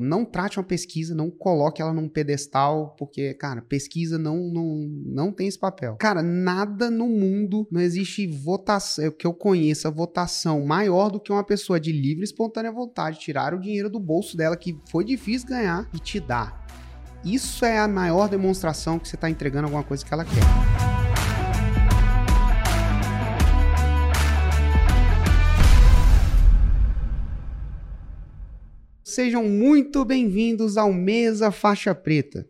Não trate uma pesquisa, não coloque ela num pedestal, porque, cara, pesquisa não, não, não tem esse papel. Cara, nada no mundo, não existe votação, que eu conheça, votação maior do que uma pessoa de livre e espontânea vontade tirar o dinheiro do bolso dela, que foi difícil ganhar, e te dar. Isso é a maior demonstração que você está entregando alguma coisa que ela quer. Sejam muito bem-vindos ao Mesa Faixa Preta.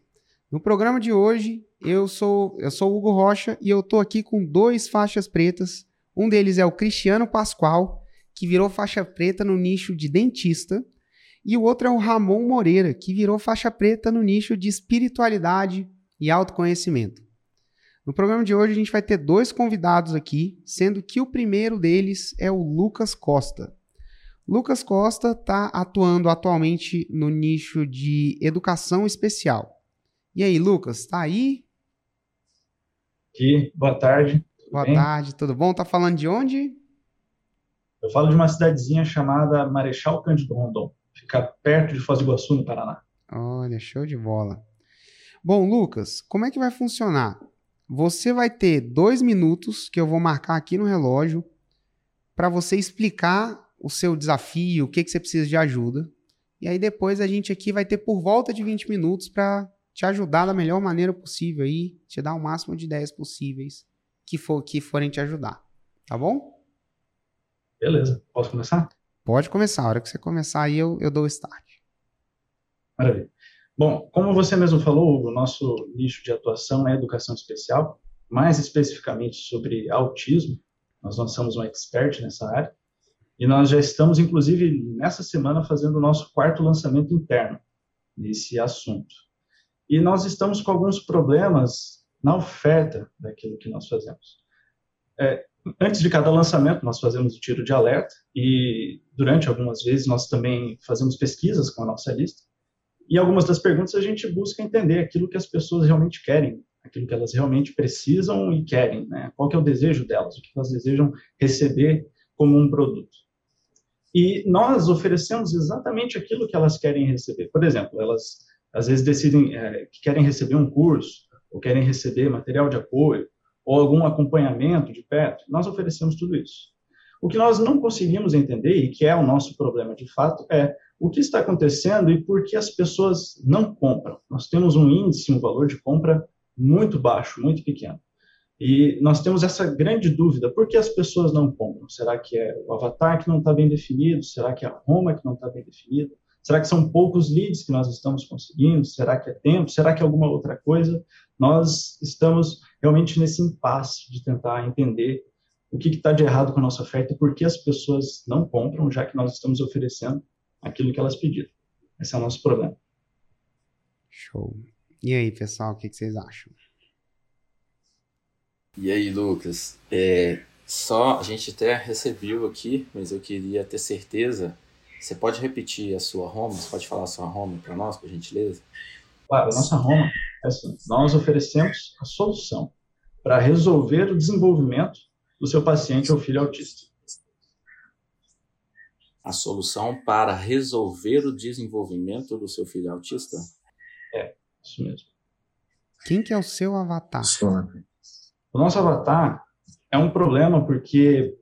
No programa de hoje, eu sou eu sou Hugo Rocha e eu tô aqui com dois faixas pretas. Um deles é o Cristiano Pascoal, que virou faixa preta no nicho de dentista, e o outro é o Ramon Moreira, que virou faixa preta no nicho de espiritualidade e autoconhecimento. No programa de hoje a gente vai ter dois convidados aqui, sendo que o primeiro deles é o Lucas Costa. Lucas Costa está atuando atualmente no nicho de educação especial. E aí, Lucas, está aí? Aqui, boa tarde. Boa bem? tarde, tudo bom? Tá falando de onde? Eu falo de uma cidadezinha chamada Marechal Cândido Rondon. Fica perto de Foz do Iguaçu, no Paraná. Olha, show de bola. Bom, Lucas, como é que vai funcionar? Você vai ter dois minutos que eu vou marcar aqui no relógio para você explicar o seu desafio, o que, que você precisa de ajuda. E aí depois a gente aqui vai ter por volta de 20 minutos para te ajudar da melhor maneira possível aí, te dar o máximo de ideias possíveis que, for, que forem te ajudar. Tá bom? Beleza. Posso começar? Pode começar. A hora que você começar aí eu, eu dou o start. Maravilha. Bom, como você mesmo falou, o nosso nicho de atuação é educação especial, mais especificamente sobre autismo. Nós não somos um expert nessa área. E nós já estamos, inclusive, nessa semana, fazendo o nosso quarto lançamento interno nesse assunto. E nós estamos com alguns problemas na oferta daquilo que nós fazemos. É, antes de cada lançamento, nós fazemos o tiro de alerta e, durante algumas vezes, nós também fazemos pesquisas com a nossa lista. E algumas das perguntas a gente busca entender aquilo que as pessoas realmente querem, aquilo que elas realmente precisam e querem, né? Qual que é o desejo delas, o que elas desejam receber como um produto. E nós oferecemos exatamente aquilo que elas querem receber. Por exemplo, elas às vezes decidem é, que querem receber um curso, ou querem receber material de apoio, ou algum acompanhamento de perto. Nós oferecemos tudo isso. O que nós não conseguimos entender, e que é o nosso problema de fato, é o que está acontecendo e por que as pessoas não compram. Nós temos um índice, um valor de compra muito baixo, muito pequeno. E nós temos essa grande dúvida: por que as pessoas não compram? Será que é o avatar que não está bem definido? Será que é a Roma que não está bem definida? Será que são poucos leads que nós estamos conseguindo? Será que é tempo? Será que é alguma outra coisa? Nós estamos realmente nesse impasse de tentar entender o que está de errado com a nossa oferta e por que as pessoas não compram, já que nós estamos oferecendo aquilo que elas pediram. Esse é o nosso problema. Show. E aí, pessoal, o que, que vocês acham? E aí, Lucas? É, só a gente até recebeu aqui, mas eu queria ter certeza. Você pode repetir a sua home? Você pode falar a sua home para nós, por gentileza? Claro, a nossa home é assim: nós oferecemos a solução para resolver o desenvolvimento do seu paciente ou filho autista. A solução para resolver o desenvolvimento do seu filho autista? É, isso mesmo. Quem que é o seu avatar? O nosso avatar é um problema porque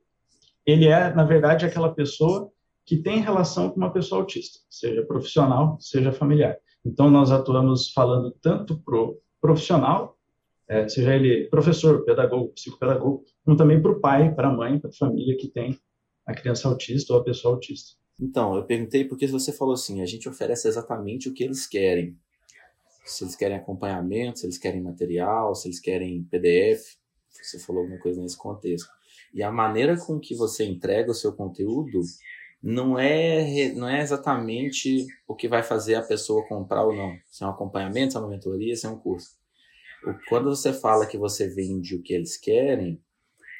ele é, na verdade, aquela pessoa que tem relação com uma pessoa autista, seja profissional, seja familiar. Então, nós atuamos falando tanto pro profissional, é, seja ele professor, pedagogo, psicopedagogo, como também para o pai, para a mãe, para a família que tem a criança autista ou a pessoa autista. Então, eu perguntei porque você falou assim, a gente oferece exatamente o que eles querem. Se eles querem acompanhamento, se eles querem material, se eles querem PDF. Você falou alguma coisa nesse contexto. E a maneira com que você entrega o seu conteúdo não é, não é exatamente o que vai fazer a pessoa comprar ou não. Se é um acompanhamento, se é uma mentoria, se é um curso. Quando você fala que você vende o que eles querem,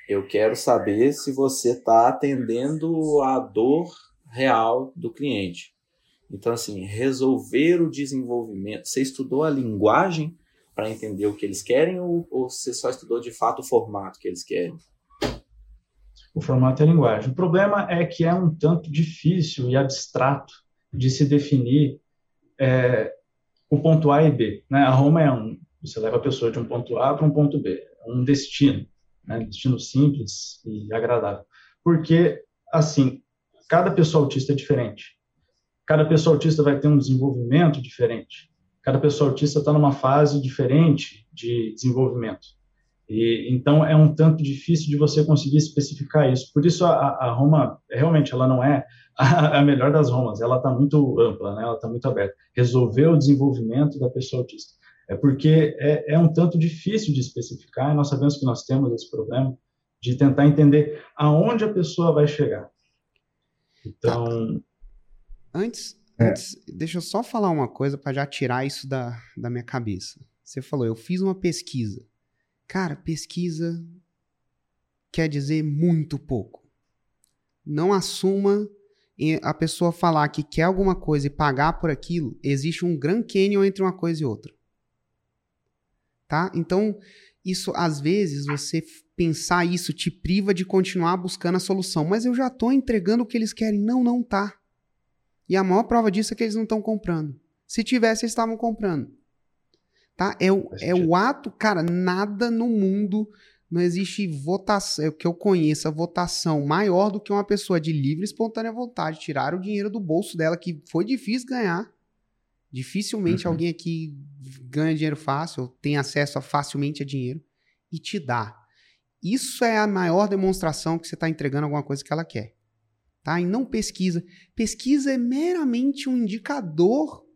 eu quero saber se você está atendendo a dor real do cliente. Então, assim, resolver o desenvolvimento. Você estudou a linguagem para entender o que eles querem ou, ou você só estudou de fato o formato que eles querem? O formato e a linguagem. O problema é que é um tanto difícil e abstrato de se definir é, o ponto A e B. Né? A Roma é um, você leva a pessoa de um ponto A para um ponto B, é um destino, né? destino simples e agradável. Porque, assim, cada pessoa autista é diferente. Cada pessoa autista vai ter um desenvolvimento diferente. Cada pessoa autista está numa fase diferente de desenvolvimento. E, então é um tanto difícil de você conseguir especificar isso. Por isso a, a Roma realmente ela não é a, a melhor das Romas. Ela está muito ampla, né? Ela está muito aberta. Resolver o desenvolvimento da pessoa autista é porque é, é um tanto difícil de especificar. E nós sabemos que nós temos esse problema de tentar entender aonde a pessoa vai chegar. Então, antes, é. antes deixa eu só falar uma coisa para já tirar isso da, da minha cabeça. Você falou, eu fiz uma pesquisa Cara, pesquisa quer dizer muito pouco. Não assuma a pessoa falar que quer alguma coisa e pagar por aquilo, existe um Grand Canyon entre uma coisa e outra. Tá? Então, isso às vezes você pensar isso te priva de continuar buscando a solução, mas eu já estou entregando o que eles querem. Não, não tá. E a maior prova disso é que eles não estão comprando. Se tivesse, eles estavam comprando. Tá? É, o, é o ato, cara, nada no mundo não existe votação, é que eu conheça, votação maior do que uma pessoa de livre e espontânea vontade tirar o dinheiro do bolso dela, que foi difícil ganhar. Dificilmente uhum. alguém aqui ganha dinheiro fácil, tem acesso a, facilmente a dinheiro, e te dá. Isso é a maior demonstração que você está entregando alguma coisa que ela quer. Tá? E não pesquisa. Pesquisa é meramente um indicador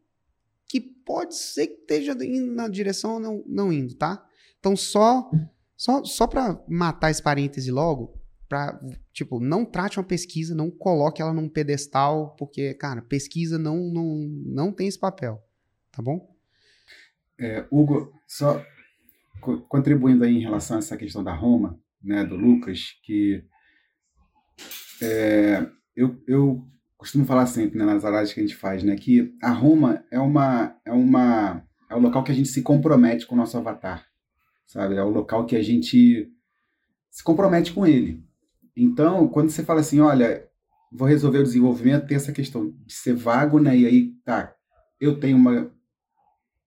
que pode ser que esteja indo na direção ou não, não indo, tá? Então, só só, só para matar esse parêntese logo, para tipo, não trate uma pesquisa, não coloque ela num pedestal, porque, cara, pesquisa não, não, não tem esse papel, tá bom? É, Hugo, só co contribuindo aí em relação a essa questão da Roma, né, do Lucas, que é, eu, eu costumo falar sempre né, nas análises que a gente faz, né, que a Roma é uma é uma é o local que a gente se compromete com o nosso avatar, sabe? É o local que a gente se compromete com ele. Então, quando você fala assim, olha, vou resolver o desenvolvimento, tem essa questão de ser vago, né? E aí, tá, eu tenho uma.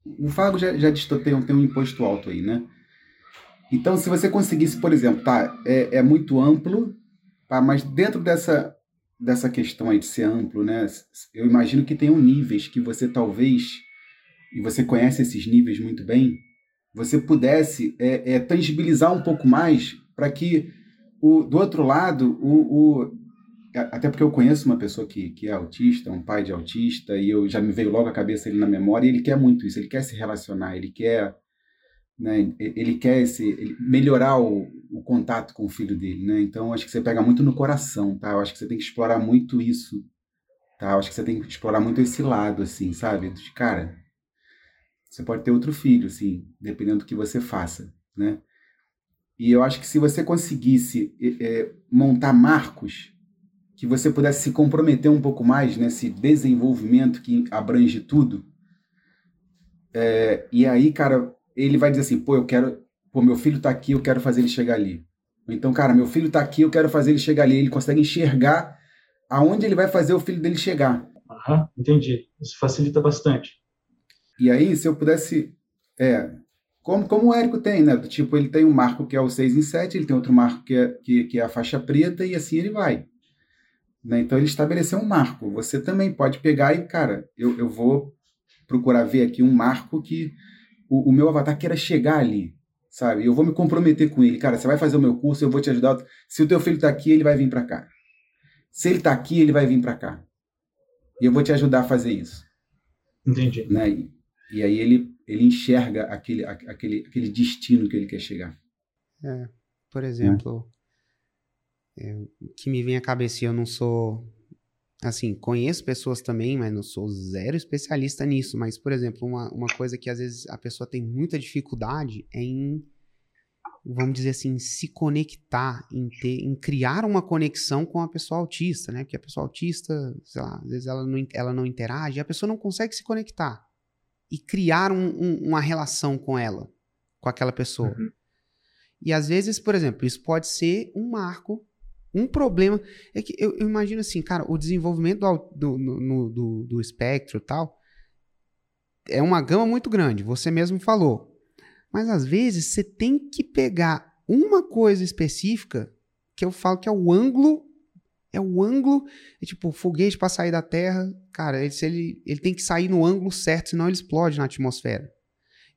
O vago já, já tem, tem um imposto alto aí, né? Então, se você conseguisse, por exemplo, tá, é, é muito amplo, tá, mas dentro dessa dessa questão aí de ser amplo, né? Eu imagino que tenham níveis que você talvez, e você conhece esses níveis muito bem, você pudesse é, é, tangibilizar um pouco mais para que o, do outro lado, o, o, até porque eu conheço uma pessoa que, que é autista, um pai de autista, e eu já me veio logo a cabeça ele na memória, e ele quer muito isso, ele quer se relacionar, ele quer né? Ele quer esse, ele melhorar o, o, contato com o filho dele, né? Então acho que você pega muito no coração, tá? Eu acho que você tem que explorar muito isso, tá? Eu acho que você tem que explorar muito esse lado, assim, sabe? De cara, você pode ter outro filho, assim, dependendo do que você faça, né? E eu acho que se você conseguisse é, montar marcos que você pudesse se comprometer um pouco mais nesse desenvolvimento que abrange tudo, é, e aí, cara, ele vai dizer assim, pô, eu quero, pô, meu filho tá aqui, eu quero fazer ele chegar ali. Então, cara, meu filho tá aqui, eu quero fazer ele chegar ali. Ele consegue enxergar aonde ele vai fazer o filho dele chegar. Aham, entendi. Isso facilita bastante. E aí, se eu pudesse. É, como, como o Érico tem, né? Tipo, ele tem um marco que é o 6 em 7, ele tem outro marco que é, que, que é a faixa preta, e assim ele vai. Né? Então, ele estabeleceu um marco. Você também pode pegar e, cara, eu, eu vou procurar ver aqui um marco que o, o meu avatar queira chegar ali, sabe? Eu vou me comprometer com ele. Cara, você vai fazer o meu curso, eu vou te ajudar. Se o teu filho está aqui, ele vai vir para cá. Se ele está aqui, ele vai vir para cá. E eu vou te ajudar a fazer isso. Entendi. Né? E, e aí ele, ele enxerga aquele, aquele, aquele destino que ele quer chegar. É, por exemplo, é. É, que me vem à cabeça, eu não sou assim, conheço pessoas também, mas não sou zero especialista nisso. Mas, por exemplo, uma, uma coisa que às vezes a pessoa tem muita dificuldade é em, vamos dizer assim, se conectar, em, ter, em criar uma conexão com a pessoa autista, né? Porque a pessoa autista, sei lá, às vezes ela não, ela não interage, a pessoa não consegue se conectar e criar um, um, uma relação com ela, com aquela pessoa. Uhum. E às vezes, por exemplo, isso pode ser um marco um problema é que eu, eu imagino assim, cara, o desenvolvimento do, do, no, do, do espectro e tal, é uma gama muito grande, você mesmo falou. Mas às vezes você tem que pegar uma coisa específica que eu falo que é o ângulo é o ângulo, é tipo, foguete para sair da Terra, cara, ele, ele, ele tem que sair no ângulo certo, senão ele explode na atmosfera.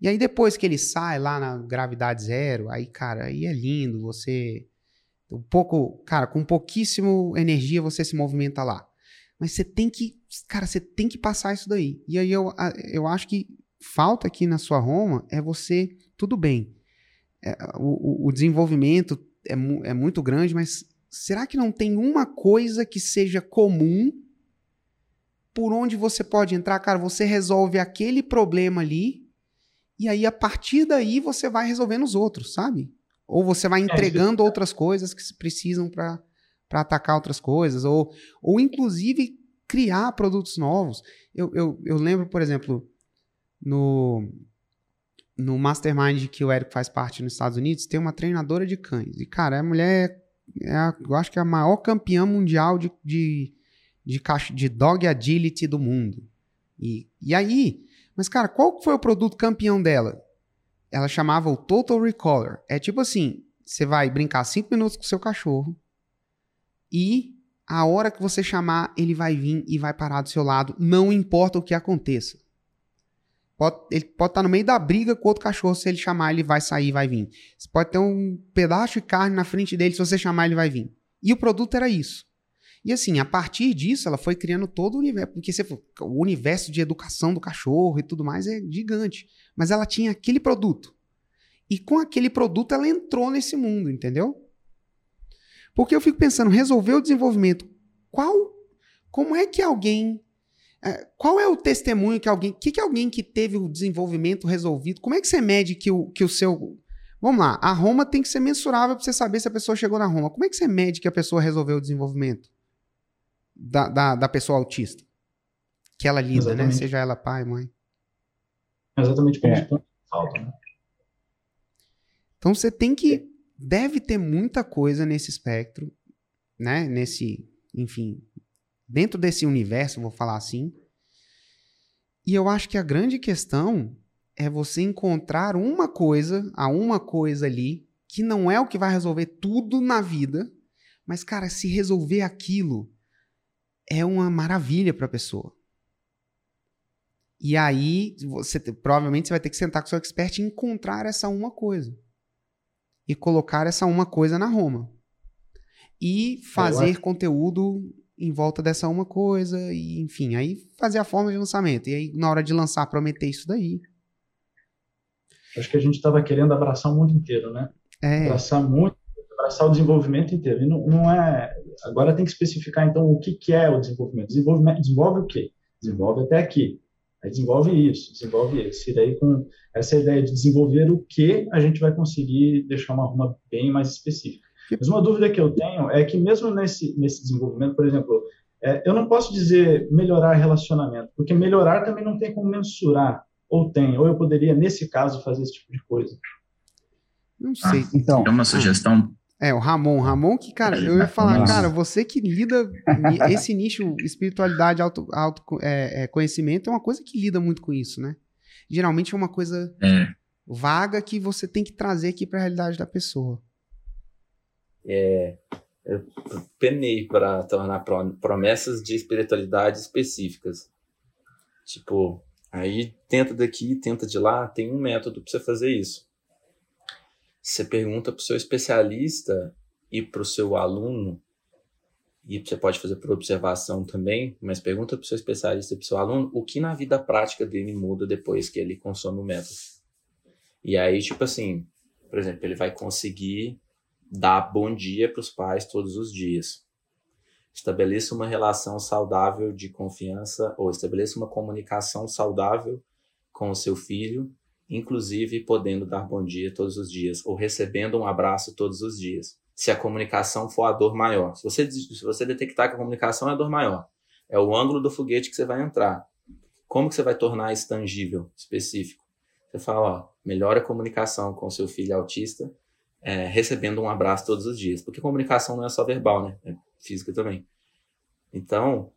E aí depois que ele sai lá na gravidade zero, aí, cara, aí é lindo, você um pouco, cara, com pouquíssimo energia você se movimenta lá. Mas você tem que, cara, você tem que passar isso daí. E aí eu, eu acho que falta aqui na sua Roma é você, tudo bem, é, o, o, desenvolvimento é, é muito grande, mas será que não tem uma coisa que seja comum por onde você pode entrar? Cara, você resolve aquele problema ali e aí a partir daí você vai resolvendo os outros, sabe? Ou você vai é, entregando é, outras coisas que precisam para atacar outras coisas, ou, ou inclusive criar produtos novos. Eu, eu, eu lembro, por exemplo, no, no Mastermind que o Eric faz parte nos Estados Unidos, tem uma treinadora de cães. E, cara, a mulher é, a, eu acho que é a maior campeã mundial de, de, de, de dog agility do mundo. E, e aí, mas, cara, qual foi o produto campeão dela? Ela chamava o Total Recolor. É tipo assim: você vai brincar cinco minutos com o seu cachorro e a hora que você chamar, ele vai vir e vai parar do seu lado, não importa o que aconteça. Pode, ele pode estar no meio da briga com outro cachorro, se ele chamar, ele vai sair vai vir. Você pode ter um pedaço de carne na frente dele, se você chamar, ele vai vir. E o produto era isso. E assim, a partir disso, ela foi criando todo o universo. Porque você, o universo de educação do cachorro e tudo mais é gigante. Mas ela tinha aquele produto. E com aquele produto, ela entrou nesse mundo, entendeu? Porque eu fico pensando, resolver o desenvolvimento, qual, como é que alguém, é, qual é o testemunho que alguém, que que alguém que teve o desenvolvimento resolvido, como é que você mede que o, que o seu, vamos lá, a Roma tem que ser mensurável para você saber se a pessoa chegou na Roma. Como é que você mede que a pessoa resolveu o desenvolvimento da, da, da pessoa autista? Que ela lida, né? Exatamente. né? Seja ela pai, mãe. Exatamente como é. falta, né? Então você tem que deve ter muita coisa nesse espectro, né? Nesse, enfim, dentro desse universo, vou falar assim. E eu acho que a grande questão é você encontrar uma coisa, a uma coisa ali, que não é o que vai resolver tudo na vida, mas cara, se resolver aquilo é uma maravilha para a pessoa. E aí, você provavelmente você vai ter que sentar com o seu expert e encontrar essa uma coisa e colocar essa uma coisa na Roma. E fazer conteúdo em volta dessa uma coisa, e enfim, aí fazer a forma de lançamento. E aí, na hora de lançar, prometer isso daí. Acho que a gente estava querendo abraçar o mundo inteiro, né? É. Abraçar muito, abraçar o desenvolvimento inteiro. E não, não é. Agora tem que especificar, então, o que, que é o desenvolvimento. Desenvolvimento desenvolve o quê? Desenvolve até aqui. Aí desenvolve isso, desenvolve isso. E daí, com essa ideia de desenvolver o que, a gente vai conseguir deixar uma ruma bem mais específica. Mas uma dúvida que eu tenho é que, mesmo nesse, nesse desenvolvimento, por exemplo, é, eu não posso dizer melhorar relacionamento, porque melhorar também não tem como mensurar. Ou tem, ou eu poderia, nesse caso, fazer esse tipo de coisa. Não sei. Ah, então, é uma sugestão é, o Ramon. Ramon que, cara, eu ia falar, cara, você que lida esse nicho espiritualidade, auto, auto é, é, conhecimento é uma coisa que lida muito com isso, né? Geralmente é uma coisa é. vaga que você tem que trazer aqui para a realidade da pessoa. É, eu penei para tornar promessas de espiritualidade específicas. Tipo, aí tenta daqui, tenta de lá, tem um método para você fazer isso. Você pergunta para o seu especialista e para o seu aluno, e você pode fazer por observação também, mas pergunta para o seu especialista e para o seu aluno o que na vida prática dele muda depois que ele consome o método. E aí, tipo assim, por exemplo, ele vai conseguir dar bom dia para os pais todos os dias. Estabeleça uma relação saudável de confiança ou estabeleça uma comunicação saudável com o seu filho inclusive podendo dar bom dia todos os dias ou recebendo um abraço todos os dias. Se a comunicação for a dor maior. Se você, se você detectar que a comunicação é a dor maior, é o ângulo do foguete que você vai entrar. Como que você vai tornar isso tangível, específico? Você fala, ó, melhora a comunicação com seu filho autista, é, recebendo um abraço todos os dias. Porque comunicação não é só verbal, né? É física também. Então,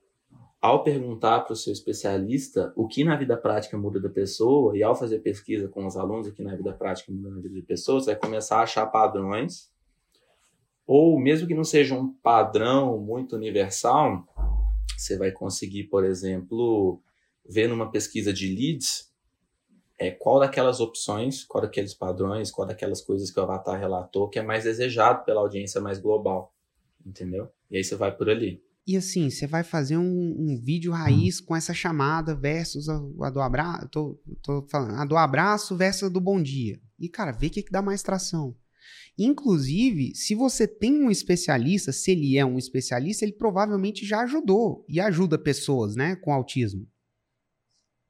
ao perguntar para o seu especialista o que na vida prática muda da pessoa, e ao fazer pesquisa com os alunos o que na vida prática muda na vida de pessoas, vai começar a achar padrões, ou mesmo que não seja um padrão muito universal, você vai conseguir, por exemplo, ver numa pesquisa de leads é, qual daquelas opções, qual daqueles padrões, qual daquelas coisas que o avatar relatou que é mais desejado pela audiência mais global, entendeu? E aí você vai por ali. E assim, você vai fazer um, um vídeo raiz com essa chamada versus a, a do abraço. Tô, tô falando, a do abraço versus a do bom dia. E, cara, vê o que, que dá mais tração. Inclusive, se você tem um especialista, se ele é um especialista, ele provavelmente já ajudou e ajuda pessoas, né, com autismo.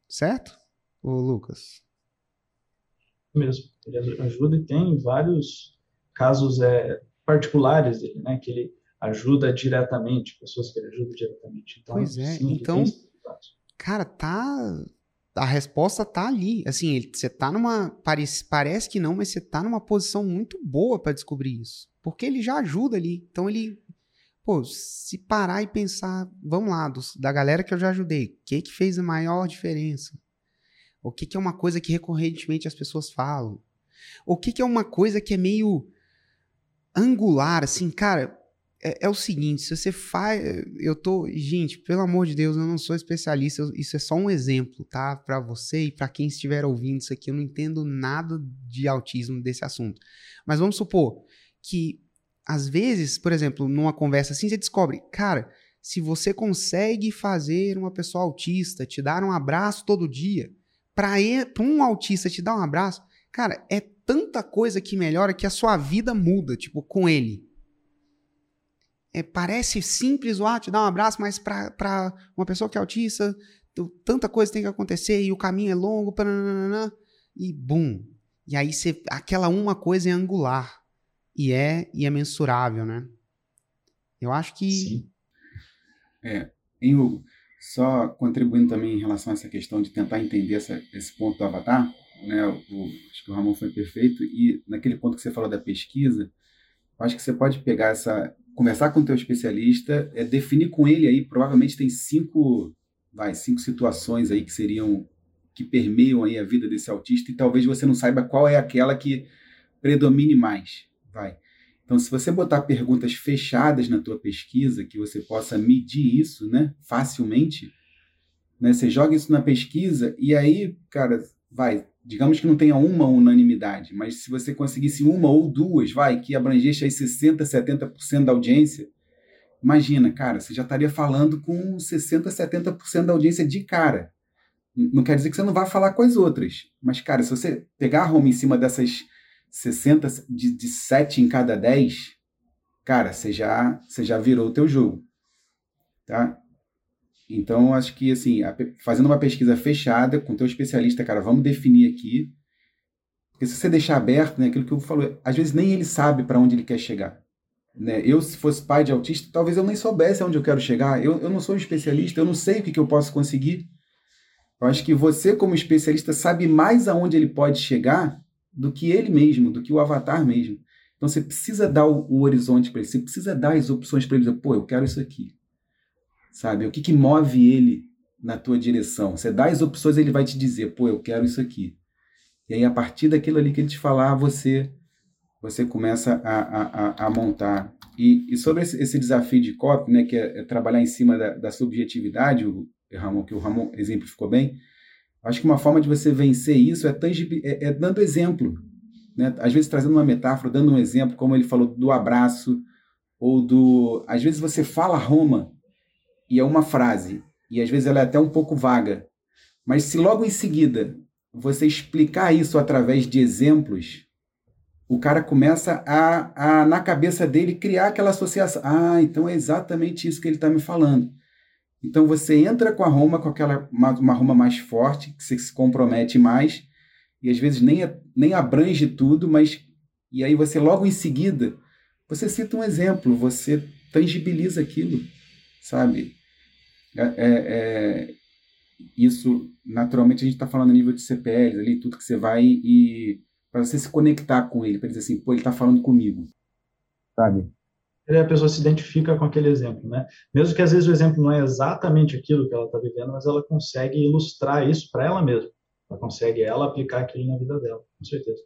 Certo? Ô, Lucas. Mesmo. Ele ajuda e tem vários casos é, particulares dele, né, que ele ajuda diretamente, pessoas que ele ajuda diretamente. Então, pois é, sim, então, cara, tá a resposta tá ali. Assim, você tá numa. Parece, parece que não, mas você tá numa posição muito boa para descobrir isso. Porque ele já ajuda ali. Então ele. Pô, se parar e pensar, vamos lá, dos, da galera que eu já ajudei, o que que fez a maior diferença? O que que é uma coisa que recorrentemente as pessoas falam? O que que é uma coisa que é meio angular, assim, cara, é, é, o seguinte, se você faz, eu tô, gente, pelo amor de Deus, eu não sou especialista, eu, isso é só um exemplo, tá? Para você e para quem estiver ouvindo isso aqui, eu não entendo nada de autismo desse assunto. Mas vamos supor que às vezes, por exemplo, numa conversa assim, você descobre, cara, se você consegue fazer uma pessoa autista te dar um abraço todo dia, para um autista te dar um abraço, cara, é tanta coisa que melhora que a sua vida muda, tipo, com ele é, parece simples o ato de dar um abraço, mas para uma pessoa que é autista, tanta coisa tem que acontecer e o caminho é longo, e bum. E aí você, aquela uma coisa é angular e é e é mensurável, né? Eu acho que Sim. É, em Hugo, só contribuindo também em relação a essa questão de tentar entender essa, esse ponto do avatar, né? O, acho que o Ramon foi perfeito e naquele ponto que você falou da pesquisa, acho que você pode pegar essa conversar com o teu especialista, é definir com ele aí, provavelmente tem cinco, vai, cinco situações aí que seriam que permeiam aí a vida desse autista e talvez você não saiba qual é aquela que predomine mais, vai. Então, se você botar perguntas fechadas na tua pesquisa, que você possa medir isso, né, facilmente, né, você joga isso na pesquisa e aí, cara, vai, digamos que não tenha uma unanimidade, mas se você conseguisse uma ou duas, vai, que abrangesse aí 60%, 70% da audiência, imagina, cara, você já estaria falando com 60%, 70% da audiência de cara. Não quer dizer que você não vá falar com as outras, mas, cara, se você pegar a home em cima dessas 60, de, de 7 em cada 10, cara, você já, você já virou o teu jogo, tá? Então, acho que, assim, fazendo uma pesquisa fechada com o teu especialista, cara, vamos definir aqui. Porque se você deixar aberto, né, aquilo que eu falei, às vezes nem ele sabe para onde ele quer chegar. Né? Eu, se fosse pai de autista, talvez eu nem soubesse aonde eu quero chegar. Eu, eu não sou um especialista, eu não sei o que, que eu posso conseguir. Eu acho que você, como especialista, sabe mais aonde ele pode chegar do que ele mesmo, do que o avatar mesmo. Então você precisa dar o, o horizonte para ele, você precisa dar as opções para ele. Dizer, Pô, eu quero isso aqui sabe? O que, que move ele na tua direção? Você dá as opções, ele vai te dizer, pô, eu quero isso aqui. E aí, a partir daquilo ali que ele te falar, você você começa a, a, a montar. E, e sobre esse, esse, desafio de COP, né, que é, é trabalhar em cima da, da, subjetividade, o Ramon, que o Ramon exemplificou bem, acho que uma forma de você vencer isso é, é, é dando exemplo. Né? Às vezes trazendo uma metáfora, dando um exemplo, como ele falou, do abraço, ou do. Às vezes você fala Roma, e é uma frase, e às vezes ela é até um pouco vaga. Mas se logo em seguida você explicar isso através de exemplos, o cara começa a, a na cabeça dele, criar aquela associação. Ah, então é exatamente isso que ele está me falando. Então você entra com a Roma, com aquela uma, uma Roma mais forte, que você se compromete mais, e às vezes nem, nem abrange tudo, mas. E aí você logo em seguida, você cita um exemplo, você tangibiliza aquilo sabe? É, é, é, isso, naturalmente, a gente está falando a nível de CPLs ali, tudo que você vai e para você se conectar com ele, para dizer assim, pô, ele está falando comigo, sabe? a pessoa se identifica com aquele exemplo, né? Mesmo que às vezes o exemplo não é exatamente aquilo que ela está vivendo, mas ela consegue ilustrar isso para ela mesma. Ela consegue ela aplicar aquilo na vida dela, com certeza.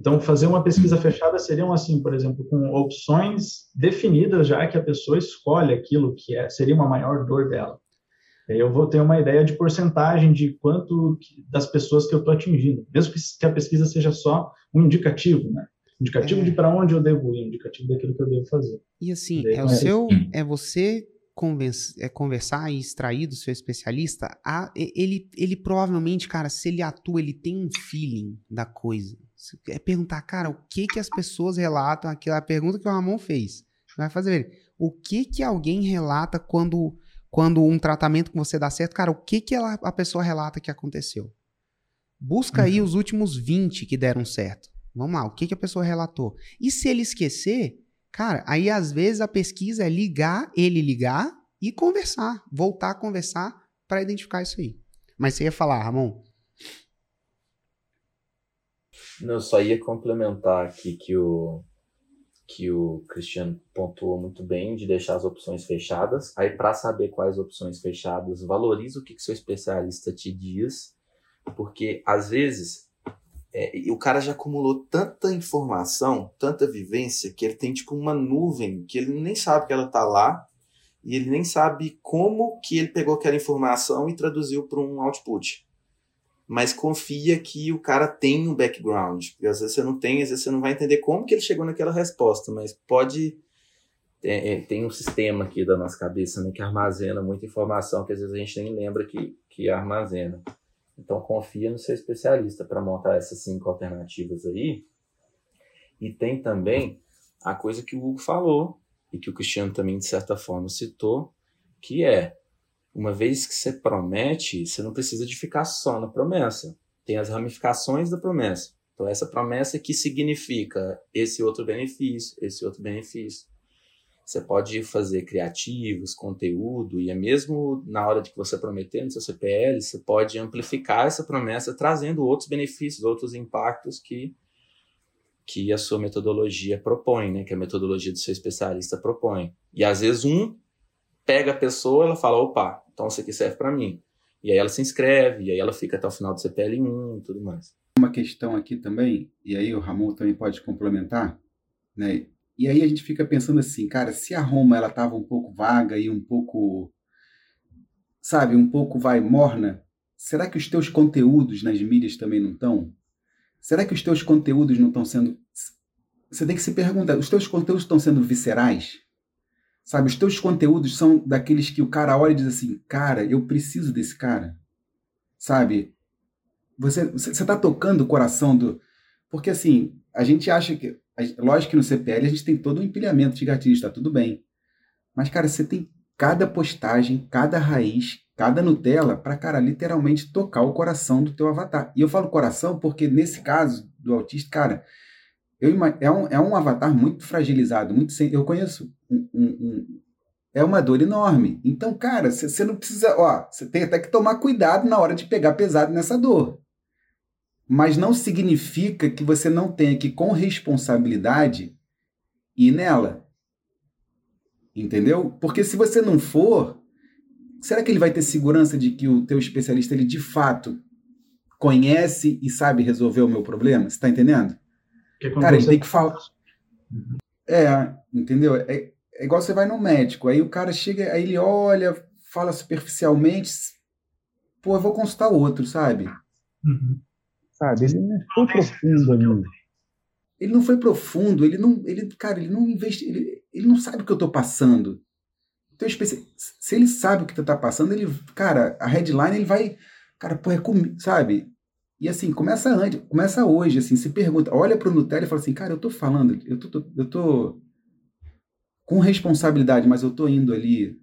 Então, fazer uma pesquisa fechada seriam assim, por exemplo, com opções definidas já que a pessoa escolhe aquilo que é, seria uma maior dor dela. Aí eu vou ter uma ideia de porcentagem de quanto das pessoas que eu estou atingindo, mesmo que a pesquisa seja só um indicativo, né? Indicativo é. de para onde eu devo ir, indicativo daquilo que eu devo fazer. E assim, Daí, é o seu, é você é conversar e extrair do seu especialista, a, ele, ele provavelmente, cara, se ele atua, ele tem um feeling da coisa. É perguntar, cara, o que que as pessoas relatam, aquela pergunta que o Ramon fez. Vai fazer, o que que alguém relata quando quando um tratamento com você dá certo, cara, o que que ela, a pessoa relata que aconteceu? Busca uhum. aí os últimos 20 que deram certo. Vamos lá, o que que a pessoa relatou? E se ele esquecer, cara, aí às vezes a pesquisa é ligar, ele ligar e conversar, voltar a conversar para identificar isso aí. Mas você ia falar, Ramon? Não, eu só ia complementar aqui que o que o Cristiano pontuou muito bem de deixar as opções fechadas. Aí, para saber quais opções fechadas, valoriza o que, que seu especialista te diz, porque às vezes é, o cara já acumulou tanta informação, tanta vivência, que ele tem tipo uma nuvem que ele nem sabe que ela está lá e ele nem sabe como que ele pegou aquela informação e traduziu para um output mas confia que o cara tem um background. Porque às vezes você não tem, às vezes você não vai entender como que ele chegou naquela resposta, mas pode. É, é, tem um sistema aqui da nossa cabeça né, que armazena muita informação que às vezes a gente nem lembra que, que armazena. Então confia no seu especialista para montar essas cinco alternativas aí. E tem também a coisa que o Hugo falou, e que o Cristiano também, de certa forma, citou, que é uma vez que você promete, você não precisa de ficar só na promessa. Tem as ramificações da promessa. Então, essa promessa que significa esse outro benefício, esse outro benefício. Você pode fazer criativos, conteúdo, e é mesmo na hora de que você prometer no seu CPL, você pode amplificar essa promessa trazendo outros benefícios, outros impactos que, que a sua metodologia propõe, né? que a metodologia do seu especialista propõe. E às vezes um pega a pessoa, ela fala, opa, então isso aqui serve para mim. E aí ela se inscreve, e aí ela fica até o final do CPL1 e tudo mais. Uma questão aqui também, e aí o Ramon também pode complementar, né? E aí a gente fica pensando assim, cara, se a Roma ela tava um pouco vaga e um pouco, sabe, um pouco vai morna, será que os teus conteúdos nas mídias também não estão? Será que os teus conteúdos não estão sendo você tem que se perguntar, os teus conteúdos estão sendo viscerais? Sabe, os teus conteúdos são daqueles que o cara olha e diz assim, cara, eu preciso desse cara. Sabe? Você, você, tá tocando o coração do. Porque assim, a gente acha que. Lógico que no CPL a gente tem todo um empilhamento de gatilhos, tá tudo bem. Mas, cara, você tem cada postagem, cada raiz, cada Nutella para, cara, literalmente tocar o coração do teu avatar. E eu falo coração porque, nesse caso do autista, cara, eu, é, um, é um avatar muito fragilizado, muito sem, eu conheço um, um, um, é uma dor enorme. Então, cara, você não precisa, ó, você tem até que tomar cuidado na hora de pegar pesado nessa dor. Mas não significa que você não tenha que com responsabilidade ir nela. Entendeu? Porque se você não for, será que ele vai ter segurança de que o teu especialista ele de fato conhece e sabe resolver o meu problema? Você está entendendo? Cara, ele tem que falar. É, entendeu? É, é igual você vai no médico, aí o cara chega, aí ele olha, fala superficialmente, pô, eu vou consultar outro, sabe? Uhum. Sabe, ele não foi profundo ali. Ele não foi profundo, ele não, ele, cara, ele não investe, ele, ele não sabe o que eu tô passando. Então, se ele sabe o que tu tá passando, ele, cara, a headline ele vai, cara, pô, é comigo, sabe? E assim, começa antes, começa hoje, assim, se pergunta, olha para o Nutella e fala assim, cara, eu tô falando, eu tô, eu tô com responsabilidade, mas eu tô indo ali,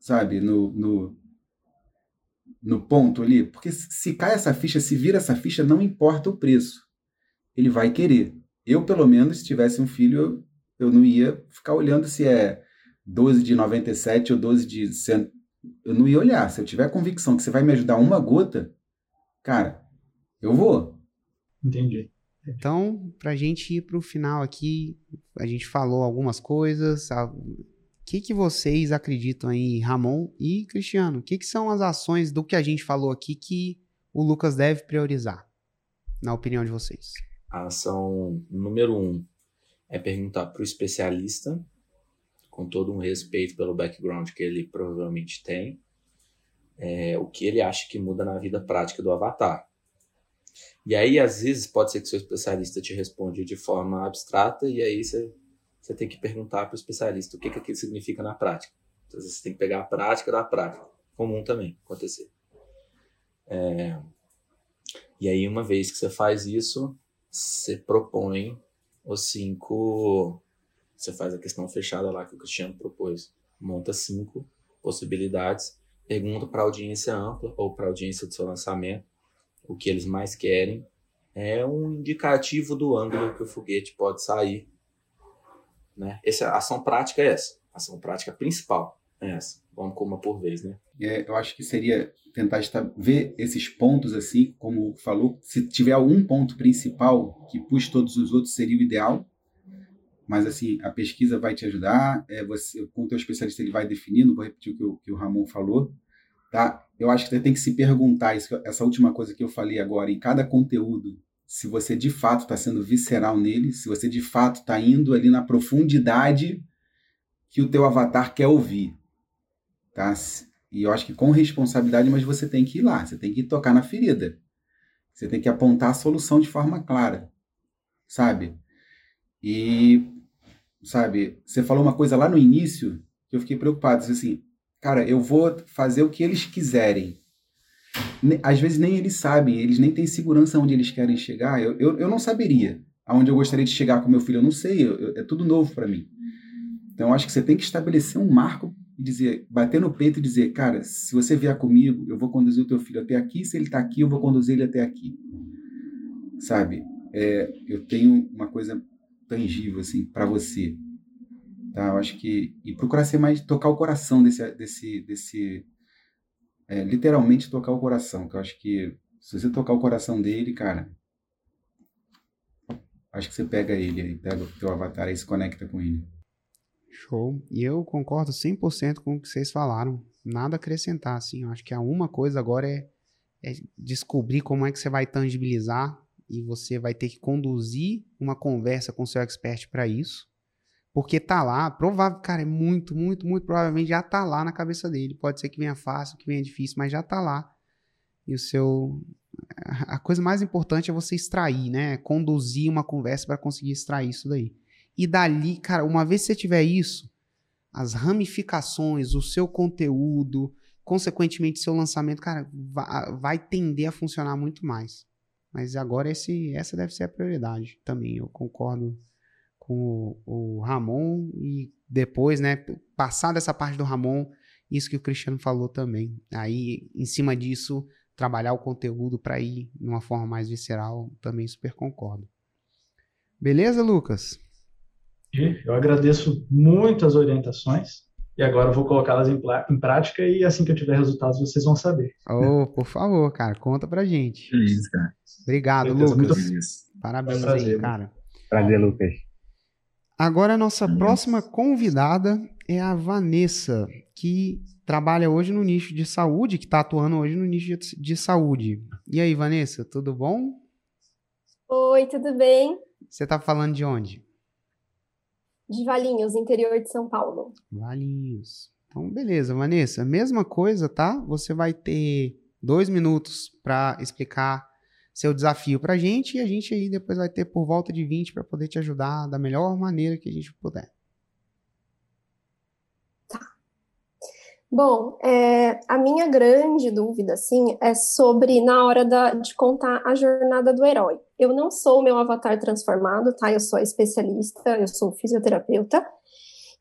sabe, no, no, no ponto ali, porque se cai essa ficha, se vira essa ficha, não importa o preço, ele vai querer. Eu, pelo menos, se tivesse um filho, eu, eu não ia ficar olhando se é 12 de 97 ou 12 de 100, eu não ia olhar. Se eu tiver convicção que você vai me ajudar uma gota, cara, eu vou. Entendi. Então, para a gente ir para o final aqui, a gente falou algumas coisas. O que, que vocês acreditam aí, Ramon e Cristiano? O que, que são as ações do que a gente falou aqui que o Lucas deve priorizar, na opinião de vocês? A ação número um é perguntar para o especialista, com todo um respeito pelo background que ele provavelmente tem, é, o que ele acha que muda na vida prática do avatar. E aí, às vezes, pode ser que seu especialista te responda de forma abstrata, e aí você, você tem que perguntar para o especialista o que, que aquilo significa na prática. Então, às vezes, você tem que pegar a prática da prática. Comum também acontecer. É, e aí, uma vez que você faz isso, você propõe os cinco. Você faz a questão fechada lá que o Cristiano propôs. Monta cinco possibilidades, pergunta para audiência ampla ou para audiência do seu lançamento o que eles mais querem. É um indicativo do ângulo que o foguete pode sair. Né? Essa a ação prática é essa. A ação prática principal é essa. Vamos com uma por vez, né? É, eu acho que seria tentar ver esses pontos assim, como falou, se tiver algum ponto principal que puxe todos os outros seria o ideal. Mas assim, a pesquisa vai te ajudar, é, você, com o teu especialista ele vai definir, não vou repetir o que o, que o Ramon falou, tá? Eu acho que você tem que se perguntar isso, essa última coisa que eu falei agora, em cada conteúdo, se você de fato está sendo visceral nele, se você de fato está indo ali na profundidade que o teu avatar quer ouvir, tá? E eu acho que com responsabilidade, mas você tem que ir lá, você tem que tocar na ferida. Você tem que apontar a solução de forma clara, sabe? E, sabe, você falou uma coisa lá no início que eu fiquei preocupado, assim, cara, eu vou fazer o que eles quiserem. Às vezes nem eles sabem, eles nem têm segurança onde eles querem chegar. Eu, eu, eu não saberia aonde eu gostaria de chegar com meu filho, eu não sei, eu, é tudo novo para mim. Então, acho que você tem que estabelecer um marco e dizer, bater no peito e dizer, cara, se você vier comigo, eu vou conduzir o teu filho até aqui, se ele está aqui, eu vou conduzir ele até aqui. Sabe? É, eu tenho uma coisa tangível assim para você. Tá? Eu acho que e procurar ser mais tocar o coração desse desse desse é, literalmente tocar o coração, que eu acho que se você tocar o coração dele, cara, acho que você pega ele aí, pega o teu avatar e se conecta com ele. Show. E eu concordo 100% com o que vocês falaram. Nada a acrescentar, assim. Eu acho que a uma coisa agora é, é descobrir como é que você vai tangibilizar e você vai ter que conduzir uma conversa com seu expert para isso. Porque tá lá, provável, cara, é muito, muito, muito provavelmente já tá lá na cabeça dele. Pode ser que venha fácil, que venha difícil, mas já tá lá. E o seu a coisa mais importante é você extrair, né? Conduzir uma conversa para conseguir extrair isso daí. E dali, cara, uma vez que você tiver isso, as ramificações, o seu conteúdo, consequentemente seu lançamento, cara, vai, vai tender a funcionar muito mais. Mas agora esse, essa deve ser a prioridade também. Eu concordo com o, o Ramon e depois, né, passar dessa parte do Ramon, isso que o Cristiano falou também. Aí, em cima disso, trabalhar o conteúdo para ir de uma forma mais visceral, também super concordo. Beleza, Lucas? Eu agradeço muito as orientações e agora eu vou colocá-las em, em, prática e assim que eu tiver resultados vocês vão saber. Oh, por favor, cara, conta pra gente. Feliz, cara. Obrigado, Lucas. Muito. Parabéns prazer, aí, cara. Prazer, Lucas. Agora a nossa próxima convidada é a Vanessa, que trabalha hoje no nicho de saúde, que está atuando hoje no nicho de, de saúde. E aí, Vanessa, tudo bom? Oi, tudo bem? Você está falando de onde? de Valinhos, interior de São Paulo. Valinhos. Então, beleza, Vanessa. Mesma coisa, tá? Você vai ter dois minutos para explicar seu desafio para a gente e a gente aí depois vai ter por volta de 20 para poder te ajudar da melhor maneira que a gente puder. Bom, é, a minha grande dúvida, assim, é sobre na hora da, de contar a jornada do herói. Eu não sou o meu avatar transformado, tá? Eu sou especialista, eu sou fisioterapeuta.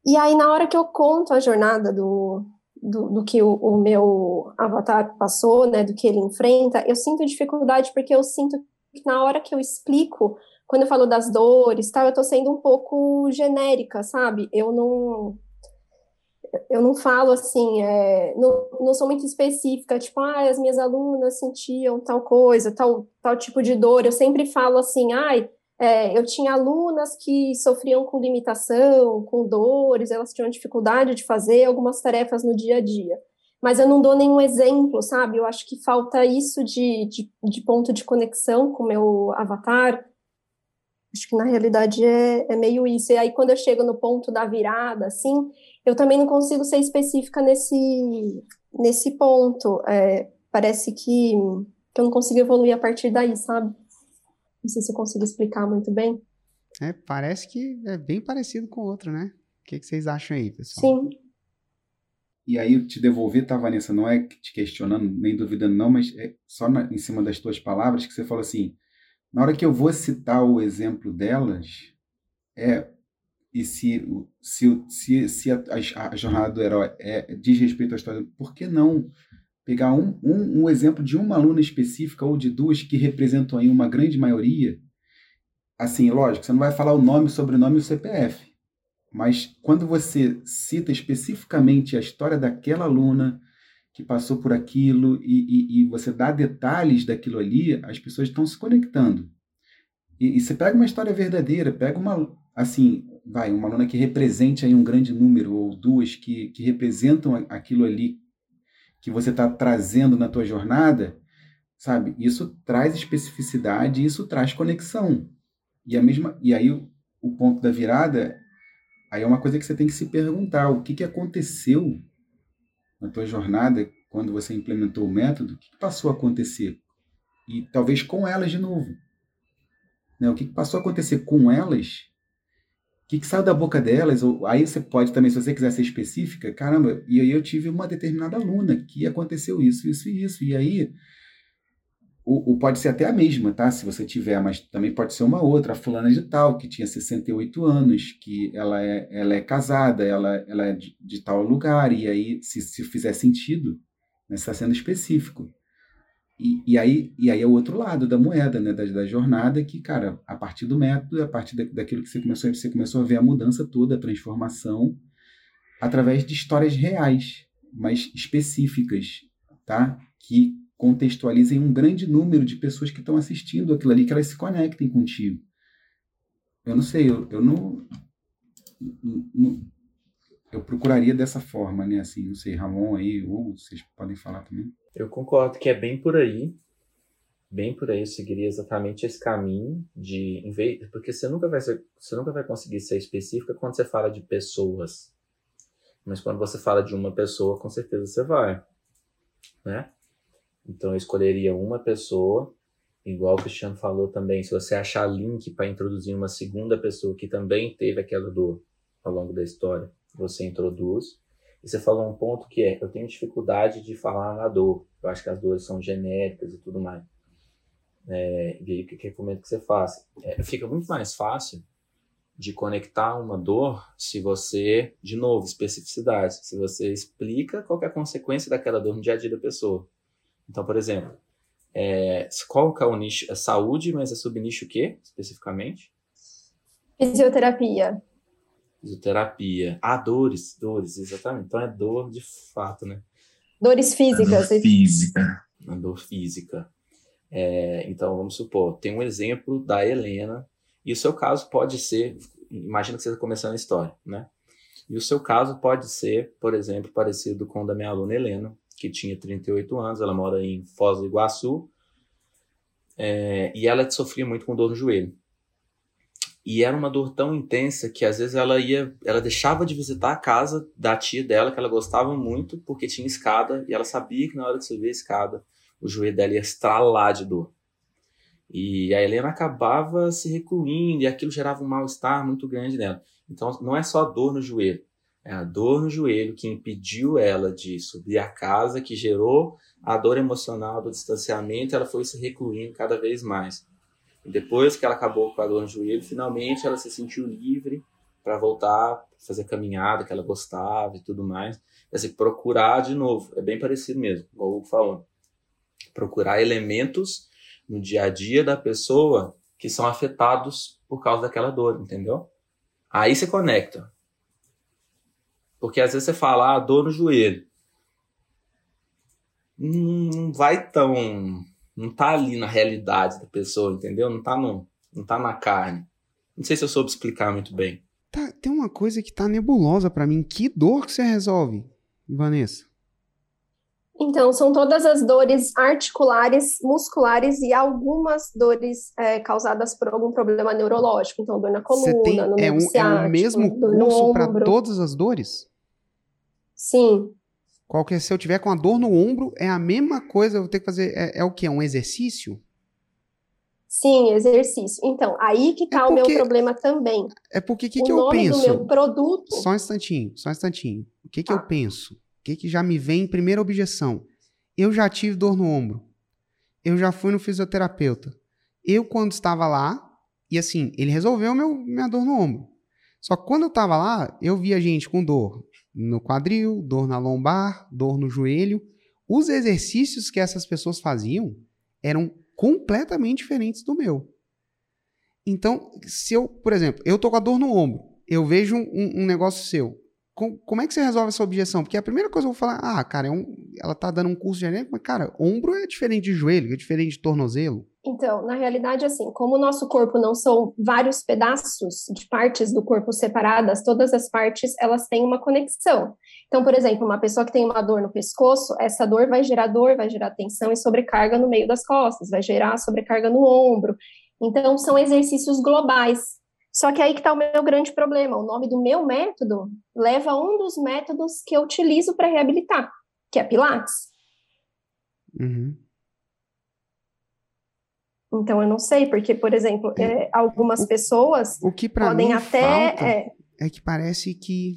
E aí, na hora que eu conto a jornada do, do, do que o, o, meu avatar passou, né, do que ele enfrenta, eu sinto dificuldade porque eu sinto que na hora que eu explico, quando eu falo das dores, tal, eu tô sendo um pouco genérica, sabe? Eu não eu não falo assim, é, não, não sou muito específica, tipo, ah, as minhas alunas sentiam tal coisa, tal, tal tipo de dor. Eu sempre falo assim, ai, é, eu tinha alunas que sofriam com limitação, com dores, elas tinham dificuldade de fazer algumas tarefas no dia a dia. Mas eu não dou nenhum exemplo, sabe? Eu acho que falta isso de, de, de ponto de conexão com o meu avatar. Acho que na realidade é, é meio isso. E aí, quando eu chego no ponto da virada, assim, eu também não consigo ser específica nesse, nesse ponto. É, parece que, que eu não consigo evoluir a partir daí, sabe? Não sei se eu consigo explicar muito bem. É, parece que é bem parecido com o outro, né? O que, que vocês acham aí, pessoal? Sim. E aí te devolver, tá, Vanessa? Não é te questionando, nem duvidando, não, mas é só na, em cima das tuas palavras que você falou assim. Na hora que eu vou citar o exemplo delas, é e se, se, se, se a, a, jornada do herói é, diz respeito à história, por que não pegar um, um, um exemplo de uma aluna específica ou de duas que representam aí uma grande maioria? Assim, lógico, você não vai falar o nome, sobrenome e o CPF, mas quando você cita especificamente a história daquela aluna que passou por aquilo e, e, e você dá detalhes daquilo ali, as pessoas estão se conectando. E, e, você pega uma história verdadeira, pega uma, assim, vai, uma aluna que represente aí um grande número ou duas que, que representam aquilo ali que você está trazendo na tua jornada, sabe? Isso traz especificidade, isso traz conexão. E a mesma, e aí o, ponto da virada Aí é uma coisa que você tem que se perguntar: o que, que aconteceu na tua jornada quando você implementou o método? O que, que passou a acontecer? E talvez com elas de novo. Né? O que, que passou a acontecer com elas? Que, que saiu da boca delas? Ou, aí você pode também, se você quiser ser específica, caramba, e aí eu tive uma determinada aluna que aconteceu isso, isso e isso. E aí o, o, pode ser até a mesma, tá? Se você tiver, mas também pode ser uma outra, a fulana de tal, que tinha 68 anos, que ela é, ela é casada, ela, ela é de, de tal lugar, e aí, se, se fizer sentido, né, está sendo específico. E, e, aí, e aí é o outro lado da moeda, né, da, da jornada, que, cara, a partir do método, a partir da, daquilo que você começou, você começou a ver a mudança toda, a transformação, através de histórias reais, mas específicas, tá? Que contextualizem um grande número de pessoas que estão assistindo aquilo ali, que elas se conectem contigo. Eu não sei, eu, eu não, não, Eu procuraria dessa forma, né? Assim, não sei, Ramon aí, Hugo, vocês podem falar também. Eu concordo que é bem por aí. Bem por aí, eu seguiria exatamente esse caminho de porque você nunca vai ser, você nunca vai conseguir ser específica quando você fala de pessoas. Mas quando você fala de uma pessoa, com certeza você vai, né? Então eu escolheria uma pessoa, igual o Cristiano falou também, se você achar link para introduzir uma segunda pessoa que também teve aquela dor ao longo da história, você introduz. E você falou um ponto que é, eu tenho dificuldade de falar na dor. Eu acho que as dores são genéricas e tudo mais. É, e o que recomendo que você faça? É, fica muito mais fácil de conectar uma dor se você, de novo, especificidade, se você explica qual é a consequência daquela dor no dia a dia da pessoa. Então, por exemplo, é, qual que é o nicho? É saúde, mas é subnicho o quê, especificamente? Fisioterapia. Fisioterapia. Ah, dores, dores, exatamente. Então é dor de fato, né? Dores físicas. Dor física. A dor física. É, então, vamos supor, tem um exemplo da Helena, e o seu caso pode ser, imagina que você está começando a história, né? E o seu caso pode ser, por exemplo, parecido com o da minha aluna Helena, que tinha 38 anos, ela mora em Foz do Iguaçu, é, e ela sofria muito com dor no joelho. E era uma dor tão intensa que às vezes ela ia, ela deixava de visitar a casa da tia dela, que ela gostava muito, porque tinha escada, e ela sabia que na hora de subir a escada, o joelho dela ia estralar de dor. E a Helena acabava se recluindo, e aquilo gerava um mal-estar muito grande nela. Então, não é só dor no joelho, é a dor no joelho que impediu ela de subir a casa, que gerou a dor emocional do distanciamento, ela foi se recluindo cada vez mais. Depois que ela acabou com a dor no joelho, finalmente ela se sentiu livre para voltar, fazer caminhada que ela gostava e tudo mais. Assim, procurar de novo, é bem parecido mesmo, como o Hugo falou. Procurar elementos no dia a dia da pessoa que são afetados por causa daquela dor, entendeu? Aí você conecta. Porque às vezes você fala, ah, dor no joelho. Não vai tão. Não tá ali na realidade da pessoa, entendeu? Não tá no. não tá na carne. Não sei se eu soube explicar muito bem. Tá, tem uma coisa que tá nebulosa pra mim. Que dor que você resolve, Vanessa? Então, são todas as dores articulares, musculares e algumas dores é, causadas por algum problema neurológico. Então, dor na Você coluna, tem no é, um, é o mesmo curso pra ombro. todas as dores? Sim, Qualquer, se eu tiver com a dor no ombro, é a mesma coisa, eu vou ter que fazer. É, é o quê? Um exercício? sim, exercício. Então, aí que tá É o meu porque- problema também. É porque o que, o que eu nome penso? do meu produto. Só um instantinho, só um instantinho. O que, que Tá. eu penso? O que, que já me vem em primeira objeção? Eu já tive dor no ombro. Eu já fui no fisioterapeuta. Eu, quando estava lá, e assim, ele resolveu meu, minha dor no ombro. Só que quando eu estava lá, eu via gente com dor no quadril, dor na lombar, dor no joelho. Os exercícios que essas pessoas faziam eram completamente diferentes do meu. Então, se eu, por exemplo, eu tô com a dor no ombro, eu vejo um, um negócio seu. Com- como é que você resolve essa objeção? Porque a primeira coisa que eu vou falar, ah, cara, é um- ela tá dando um curso genérico, mas, cara, ombro é diferente de joelho, é diferente de tornozelo. Então, na realidade, assim, como o nosso corpo não são vários pedaços de partes do corpo separadas, todas as partes elas têm uma conexão. Então, por exemplo, uma pessoa que tem uma dor no pescoço, essa dor vai gerar dor, vai gerar tensão e sobrecarga no meio das costas, vai gerar sobrecarga no ombro. Então, são exercícios globais. Só que aí que está o meu grande problema. O nome do meu método leva a um dos métodos que eu utilizo para reabilitar, que é Pilates. Uhum. Então, eu não sei, porque, por exemplo, é, algumas O- pessoas O que podem até. falta é, é que parece que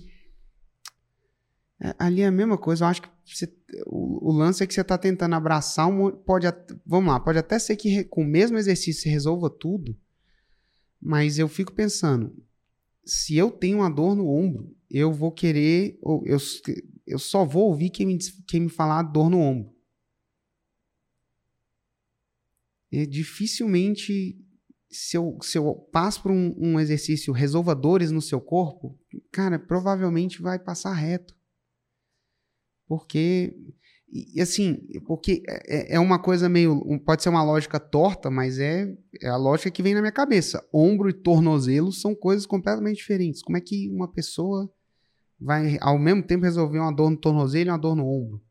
é, ali é a mesma coisa. Eu acho que você- o, o lance é que você tá tentando abraçar um. Pode, vamos lá, pode até ser que com o mesmo exercício você resolva tudo, mas eu fico pensando: se eu tenho uma dor no ombro, eu vou querer. ou Eu, eu só vou ouvir quem me, quem me falar dor no ombro. E dificilmente, se eu, se eu passo por um, um exercício resolva dores no seu corpo, cara, provavelmente vai passar reto. Porque, e, assim, porque é, é uma coisa meio, pode ser uma lógica torta, mas é, é a lógica que vem na minha cabeça. Ombro e tornozelo são coisas completamente diferentes. Como é que uma pessoa vai, ao mesmo tempo, resolver uma dor no tornozelo e uma dor no ombro?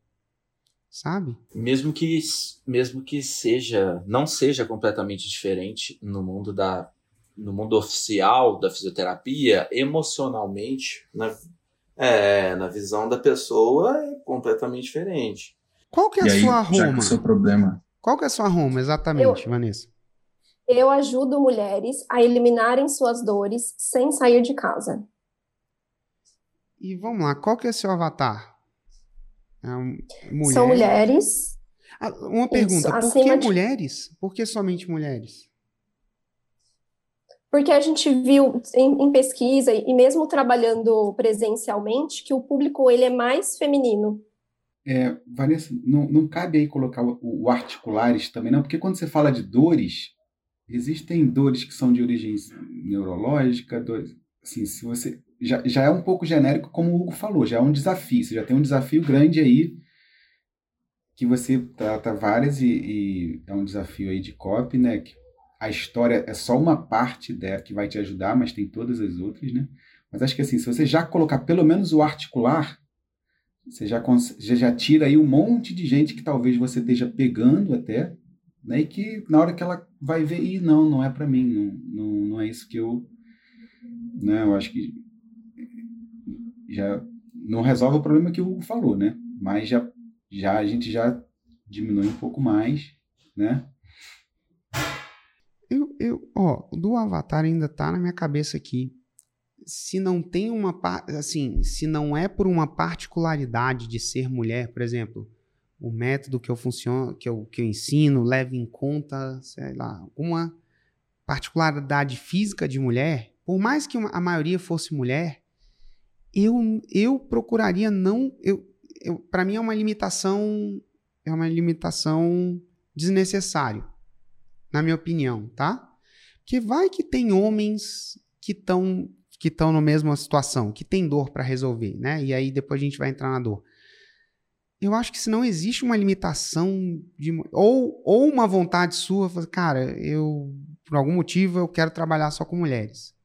Sabe? Mesmo que, mesmo que seja, não seja completamente diferente no mundo da no mundo oficial da fisioterapia, emocionalmente, na, é, na visão da pessoa é completamente diferente. Qual que é E a aí, sua que Roma? o seu problema. Qual que é a sua Roma, exatamente, Vanessa? eu ajudo mulheres a eliminarem suas dores sem sair de casa. E vamos lá, qual que é seu avatar? Mulher? São mulheres. Ah, uma pergunta, por acima que de- mulheres? Por que somente mulheres? Porque a gente viu em, em pesquisa e mesmo trabalhando presencialmente que o público ele é mais feminino. É, Vanessa, não, não cabe aí colocar o, o articulares também, não, porque quando você fala de dores, existem dores que são de origem neurológica, dores, assim, se você já, já é um pouco genérico, como o Hugo falou, já é um desafio, você já tem um desafio grande aí que você trata várias e, e é um desafio aí de copy, né? Que a história é só uma parte dela que vai te ajudar, mas tem todas as outras, né? Mas acho que assim, se você já colocar pelo menos o articular, você já, já, já tira aí um monte de gente que talvez você esteja pegando até, né? E que na hora que ela vai ver, Ih, não, não é para mim, não, não, não é isso que eu. Né, eu acho que já não resolve o problema que o Hugo falou, né? Mas já, já a gente já diminui um pouco mais, né? Eu, eu, ó, do Avatar ainda tá na minha cabeça aqui. Se não tem uma, assim, se não é por uma particularidade de ser mulher, por exemplo, o método que eu funciono, que eu, que eu ensino leva em conta, sei lá, alguma particularidade física de mulher, por mais que a maioria fosse mulher, eu, eu procuraria não, eu, eu, para mim é uma limitação, é uma limitação desnecessária na minha opinião, tá? Porque vai que tem homens que estão que estão na mesma situação, que tem dor para resolver, né? E aí depois a gente vai entrar na dor. eu acho que se não existe uma limitação de, ou, ou uma vontade sua, cara, eu por algum motivo eu quero trabalhar só com mulheres.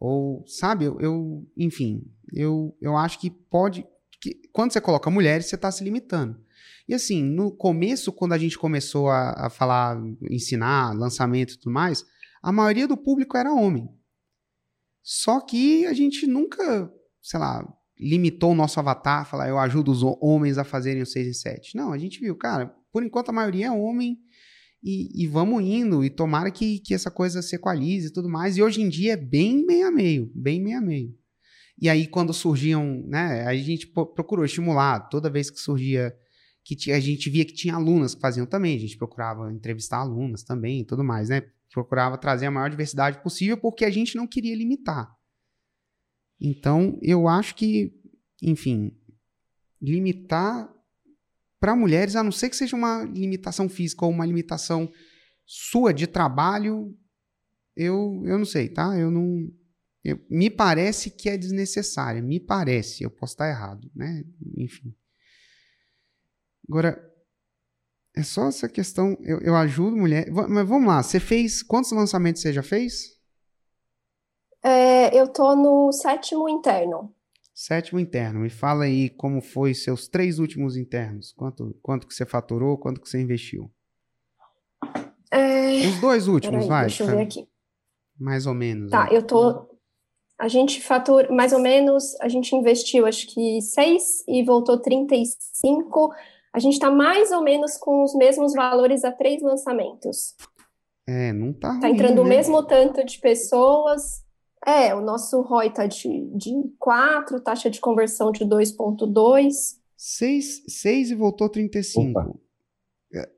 Ou, sabe, eu, eu enfim, eu, eu acho que pode que quando você coloca mulheres, você está se limitando. E assim, no começo, quando a gente começou a, a falar, ensinar, lançamento e tudo mais, a maioria do público era homem. Só que a gente nunca, sei lá, limitou o nosso avatar, falar eu ajudo os homens a fazerem o 6 e 7. Não, a gente viu, cara, por enquanto a maioria é homem e, e vamos indo, e tomara que, que essa coisa se equalize e tudo mais. E hoje em dia é bem meio a meio, bem meio a meio. E aí, quando surgiam, né, a gente procurou estimular, toda vez que surgia, que a gente via que tinha alunas que faziam também, a gente procurava entrevistar alunas também e tudo mais, né? Procurava trazer a maior diversidade possível, porque a gente não queria limitar. Então, eu acho que, enfim, limitar para mulheres, a não ser que seja uma limitação física ou uma limitação sua de trabalho, eu, eu não sei, tá? Eu não, eu, me parece que é desnecessária, me parece, eu posso estar errado, né? Enfim. Agora, é só essa questão, eu, eu ajudo mulher, mas vamos lá, você fez, quantos lançamentos você já fez? É, eu tô no sétimo interno. Sétimo interno, me fala aí como foi seus três últimos internos, quanto, quanto que você faturou, quanto que você investiu? É... Os dois últimos, Peraí, vai. Deixa eu ver aqui. Mais ou menos. Tá, né? eu tô, a gente fatura, mais ou menos, a gente investiu acho que 6 e voltou 35. A gente está mais ou menos com os mesmos valores a três lançamentos. É, não tá Tá ruim, entrando o né? mesmo tanto de pessoas. É, o nosso ROI tá de, de 4, taxa de conversão de 2,2. 6, 6 e voltou 35. Opa. É,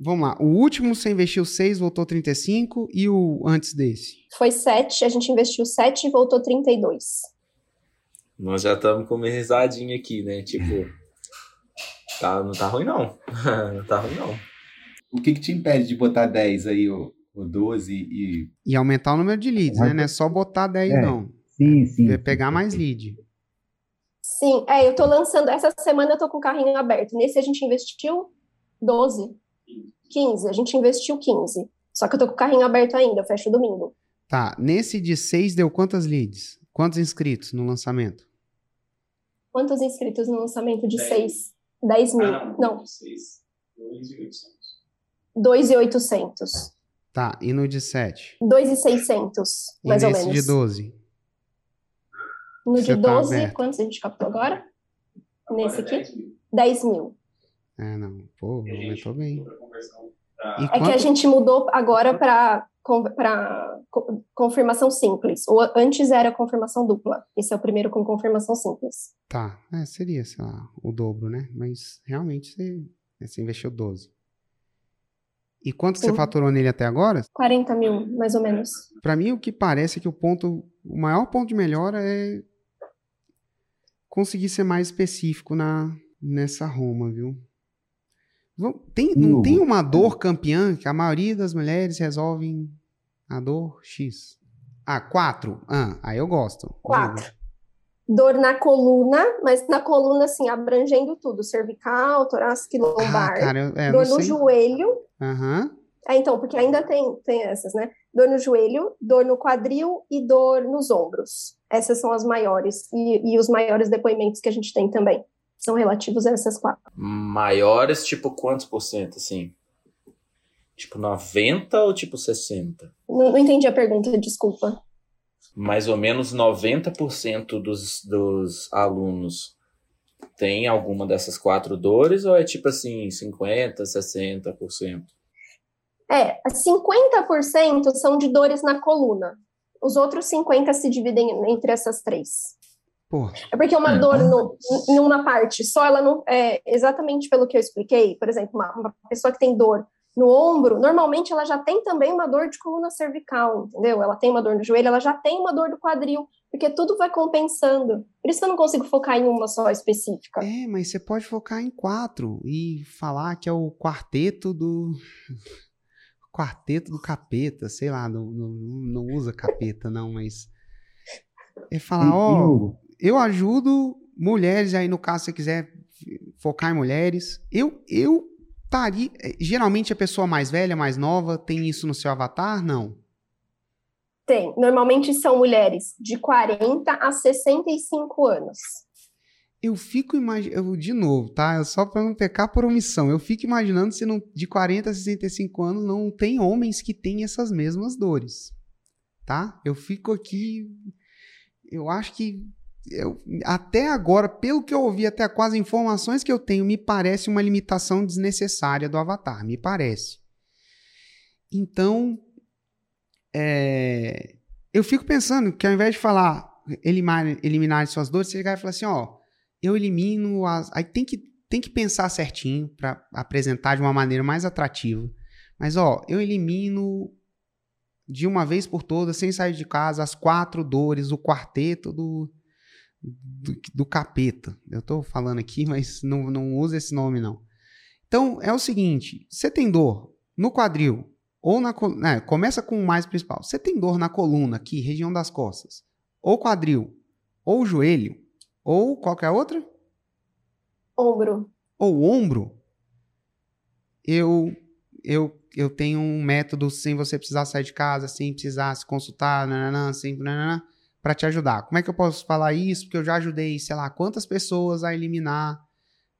Vamos lá. O último você investiu 6, voltou 35. E o antes desse? Foi 7, a gente investiu 7 e voltou 32. Nós já estamos com uma risadinha aqui, né? Tipo, tá, não tá ruim não. não tá ruim não. O que, que te impede de botar 10 aí, o, o 12 e. E aumentar o número de leads, né? Não é só botar 10, É. não. Sim, sim. É pegar mais lead. Sim, é, eu tô lançando, essa semana eu tô com o carrinho aberto. Nesse a gente investiu 12, 15, a gente investiu 15. Só que eu tô com o carrinho aberto ainda, eu fecho domingo. Tá. Nesse de 6 deu quantas leads? Quantos inscritos no lançamento? Quantos inscritos no lançamento de 6? 10 mil. Não, 2,800. Tá. E no de 7? 2,600, E mais ou nesse menos. de 12? No Você de tá 12, aberto. quantos a gente captou agora? Nesse aqui? 10 mil. É, não. Pô, aumentou bem. E É que a quanto- gente mudou agora para confirmação simples. O, antes era confirmação dupla. Esse é o primeiro com confirmação simples. Tá. É, seria, sei lá, o dobro, né? Mas realmente você, você investiu 12. E quanto que você Sim. faturou nele até agora? 40 mil, mais ou menos. Pra mim, o que parece é que o ponto, o maior ponto de melhora é conseguir ser mais específico na nessa Roma, viu? Tem, não Hugo. tem uma dor campeã que a maioria das mulheres resolvem a dor X. Ah, quatro. Ah, aí eu gosto. Quatro. Dor na coluna, mas na coluna, assim, abrangendo tudo: cervical, torácica e Ah, lombar. cara, eu, é, dor no sei. joelho. Aham. É, então, porque ainda tem, tem essas, né? Dor no joelho, dor no quadril e dor nos ombros. Essas são as maiores. E, e os maiores depoimentos que a gente tem também. São relativos a essas quatro. Maiores, tipo, quantos por cento, assim? Tipo, 90 ou tipo 60? Não, não entendi a pergunta, desculpa. Mais ou menos 90% dos, dos alunos tem alguma dessas quatro dores ou é tipo assim, 50, 60%? É, 50% são de dores na coluna. Os outros 50% se dividem entre essas três. Pô, É porque uma Uhum. dor no, em uma parte só, ela não. É, exatamente pelo que eu expliquei, por exemplo, uma, uma pessoa que tem dor no ombro, normalmente ela já tem também uma dor de coluna cervical, entendeu? Ela tem uma dor no joelho, ela já tem uma dor do quadril, porque tudo vai compensando. Por isso que eu não consigo focar em uma só específica. é, mas você pode focar em quatro e falar que é o quarteto do. Quarteto do capeta, sei lá, não, não, não usa capeta, não, mas. É falar, ó, Hugo, eu ajudo mulheres, aí no caso, se você quiser focar em mulheres. Eu, eu estaria. Geralmente a pessoa mais velha, mais nova, tem isso no seu avatar? Não. Tem. Normalmente são mulheres de 40 a 65 anos. Eu fico imaginando, de novo, tá? Só para não pecar por omissão. Eu fico imaginando se não, de 40 a 65 anos não tem homens que têm essas mesmas dores. Tá? Eu fico aqui. Eu acho que. Eu, até agora, pelo que eu ouvi, até com as informações que eu tenho, me parece uma limitação desnecessária do Avatar. Me parece. Então. É, eu fico pensando que ao invés de falar eliminar, eliminar suas dores, você vai falar assim: ó eu elimino as. Aí tem que, tem que pensar certinho para apresentar de uma maneira mais atrativa. Mas, ó, eu elimino de uma vez por todas, sem sair de casa, as quatro dores, o quarteto do, do, do capeta. Eu tô falando aqui, mas não, não usa esse nome, não. Então, é o seguinte: você tem dor no quadril, ou na. Né, começa com o mais principal. Você tem dor na coluna, aqui, região das costas, ou quadril, ou joelho, ou qualquer outra? Ombro. Ou ombro? Eu, eu, eu tenho um método sem você precisar sair de casa, sem precisar se consultar, nananã, sem para te ajudar. Como é que eu posso falar isso? Porque eu já ajudei, sei lá, quantas pessoas a eliminar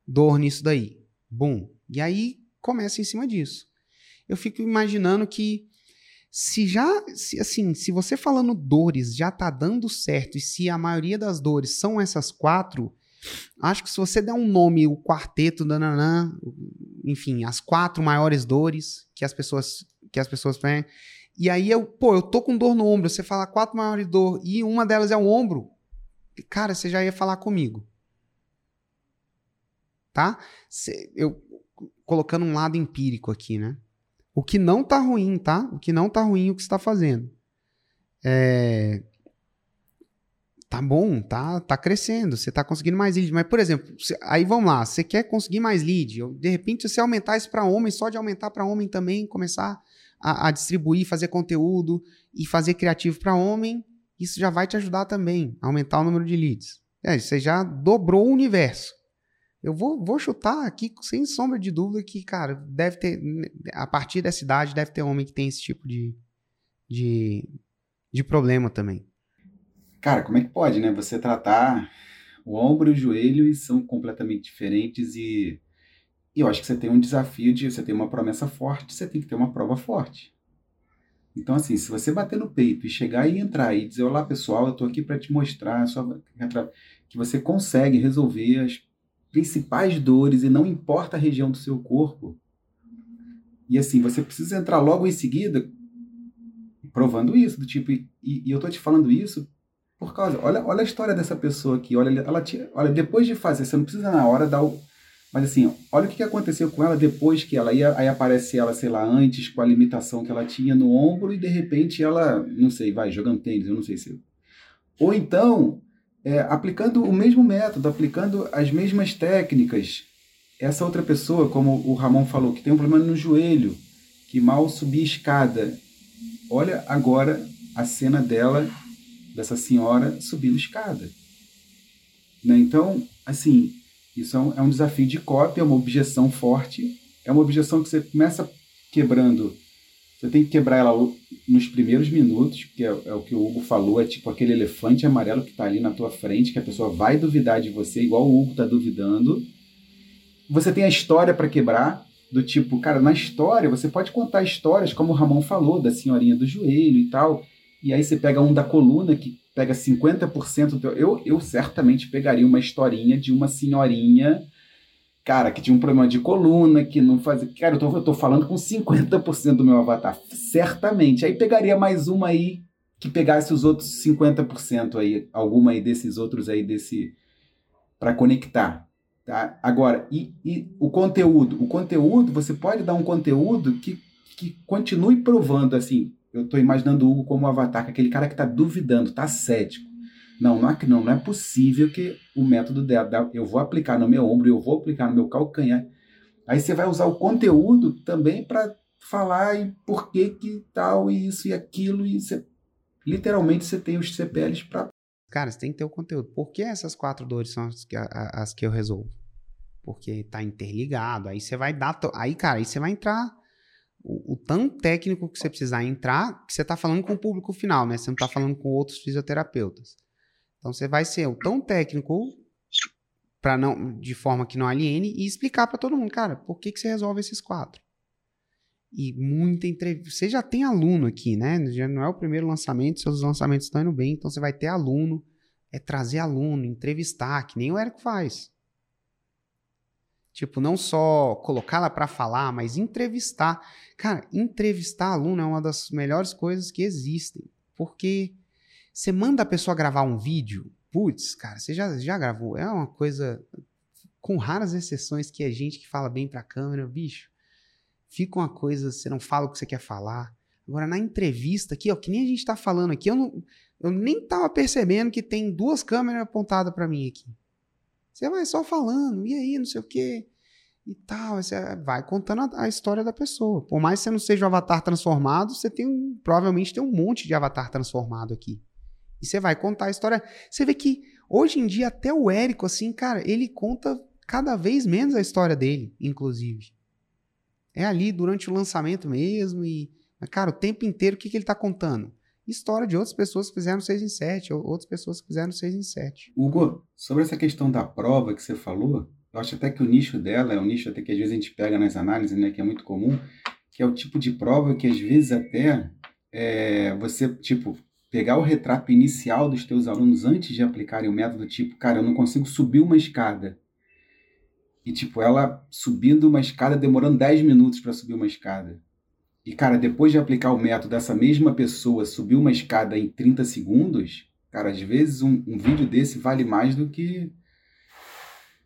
dor nisso daí. Bum. E aí começa em cima disso. Eu fico imaginando que se já, se, assim, se você falando dores já tá dando certo e se a maioria das dores são essas quatro, acho que se você der um nome, o quarteto, nananã, enfim, as quatro maiores dores que as pessoas que as pessoas têm, e aí eu, pô, eu tô com dor no ombro, você fala quatro maiores dor e uma delas é o ombro, cara, você já ia falar comigo. Tá? Eu colocando um lado empírico aqui, né? O que não tá ruim, tá? O que não tá ruim o que está fazendo. É... Tá bom, tá, tá crescendo, você tá conseguindo mais lead. Mas, por exemplo, aí vamos lá, você quer conseguir mais lead. De repente, você aumentar isso para homem, só de aumentar para homem também, começar a, a, distribuir, fazer conteúdo e fazer criativo para homem, isso já vai te ajudar também a aumentar o número de leads. É, você já dobrou o universo. Eu vou, vou chutar aqui sem sombra de dúvida que, cara, deve ter, a partir dessa idade, deve ter homem que tem esse tipo de, de, de problema também. Cara, como é que pode, né? Você tratar o ombro e o joelho são completamente diferentes e, e eu acho que você tem um desafio de você tem uma promessa forte, você tem que ter uma prova forte. Então, assim, se você bater no peito e chegar e entrar e dizer, olá pessoal, eu tô aqui para te mostrar só, que você consegue resolver as principais dores e não importa a região do seu corpo. E assim, você precisa entrar logo em seguida provando isso, do tipo, e, e eu tô te falando isso por causa, olha, olha a história dessa pessoa aqui, olha, ela tira, olha, depois de fazer, você não precisa na hora dar o, mas assim, olha o que aconteceu com ela depois que ela ia, aí aparece ela, sei lá, antes com a limitação que ela tinha no ombro e de repente ela, não sei, vai jogando tênis, eu não sei se. Ou então, é, aplicando o mesmo método, aplicando as mesmas técnicas. Essa outra pessoa, como o Ramon falou, que tem um problema no joelho, que mal subia escada. Olha agora a cena dela, dessa senhora, subindo escada. Né? Então, assim, isso é um, é um desafio de cópia, é uma objeção forte, é uma objeção que você começa quebrando você tem que quebrar ela nos primeiros minutos, porque é, é, o que o Hugo falou, é tipo aquele elefante amarelo que está ali na tua frente, que a pessoa vai duvidar de você, igual o Hugo está duvidando. Você tem a história para quebrar, do tipo, cara, na história você pode contar histórias, como o Ramon falou, da senhorinha do joelho e tal, e aí você pega um da coluna que pega 50% do teu... Eu, eu certamente pegaria uma historinha de uma senhorinha cara, que tinha um problema de coluna, que não fazia. Cara, eu tô, eu tô falando com 50% do meu avatar, certamente. Aí pegaria mais uma aí que pegasse os outros 50% aí, alguma aí desses outros aí desse para conectar, tá? Agora, e, e o conteúdo, o conteúdo, você pode dar um conteúdo que, que continue provando assim, eu estou imaginando o Hugo como um avatar, aquele cara que está duvidando, está cético. Não, não é, não, não é possível que o método dela, eu vou aplicar no meu ombro, eu vou aplicar no meu calcanhar. Aí você vai usar o conteúdo também para falar e por que que tal, e isso e aquilo, e você, literalmente você tem os CPLs para... Cara, você tem que ter o conteúdo. Por que essas quatro dores são as que, as que eu resolvo? porque tá interligado. Aí você vai dar. Aí, cara, aí você vai entrar o, o tão técnico que você precisar entrar, que você tá falando com o público final, né? Você não tá falando com outros fisioterapeutas. Então você vai ser tão técnico para não de forma que não aliene e explicar para todo mundo, cara, por que que você resolve esses quatro? E muita entrevista. Você já tem aluno aqui, né? Já não é o primeiro lançamento, seus lançamentos estão indo bem, então você vai ter aluno, é trazer aluno, entrevistar, que nem o Érico faz. Tipo, não só colocar lá para falar, mas entrevistar. Cara, entrevistar aluno é uma das melhores coisas que existem. Porque você manda a pessoa gravar um vídeo, putz, cara, você já, já gravou. É uma coisa, com raras exceções, que é gente que fala bem pra câmera, bicho. Fica uma coisa, você não fala o que você quer falar. Agora, na entrevista aqui, ó, que nem a gente tá falando aqui, eu, não, eu nem tava percebendo que tem duas câmeras apontadas pra mim aqui. Você vai só falando, e aí, não sei o quê, e tal. Você vai contando a, a história da pessoa. Por mais que você não seja um avatar transformado, você tem um, provavelmente tem um monte de avatar transformado aqui. E você vai contar a história. Você vê que hoje em dia, até o Érico, assim, cara, ele conta cada vez menos a história dele, inclusive. É ali durante o lançamento mesmo. E, cara, o tempo inteiro, o que, que ele tá contando? História de outras pessoas que fizeram 6 em 7, ou outras pessoas que fizeram 6 em 7. Hugo, sobre essa questão da prova que você falou, eu acho até que o nicho dela é um nicho até que às vezes a gente pega nas análises, né, que é muito comum, que é o tipo de prova que às vezes até é, você, tipo, pegar o retrato inicial dos teus alunos antes de aplicarem o método, tipo, cara, eu não consigo subir uma escada. E, tipo, ela subindo uma escada, demorando 10 minutos para subir uma escada. E, cara, depois de aplicar o método, essa mesma pessoa subir uma escada em 30 segundos, cara, às vezes um, um vídeo desse vale mais do que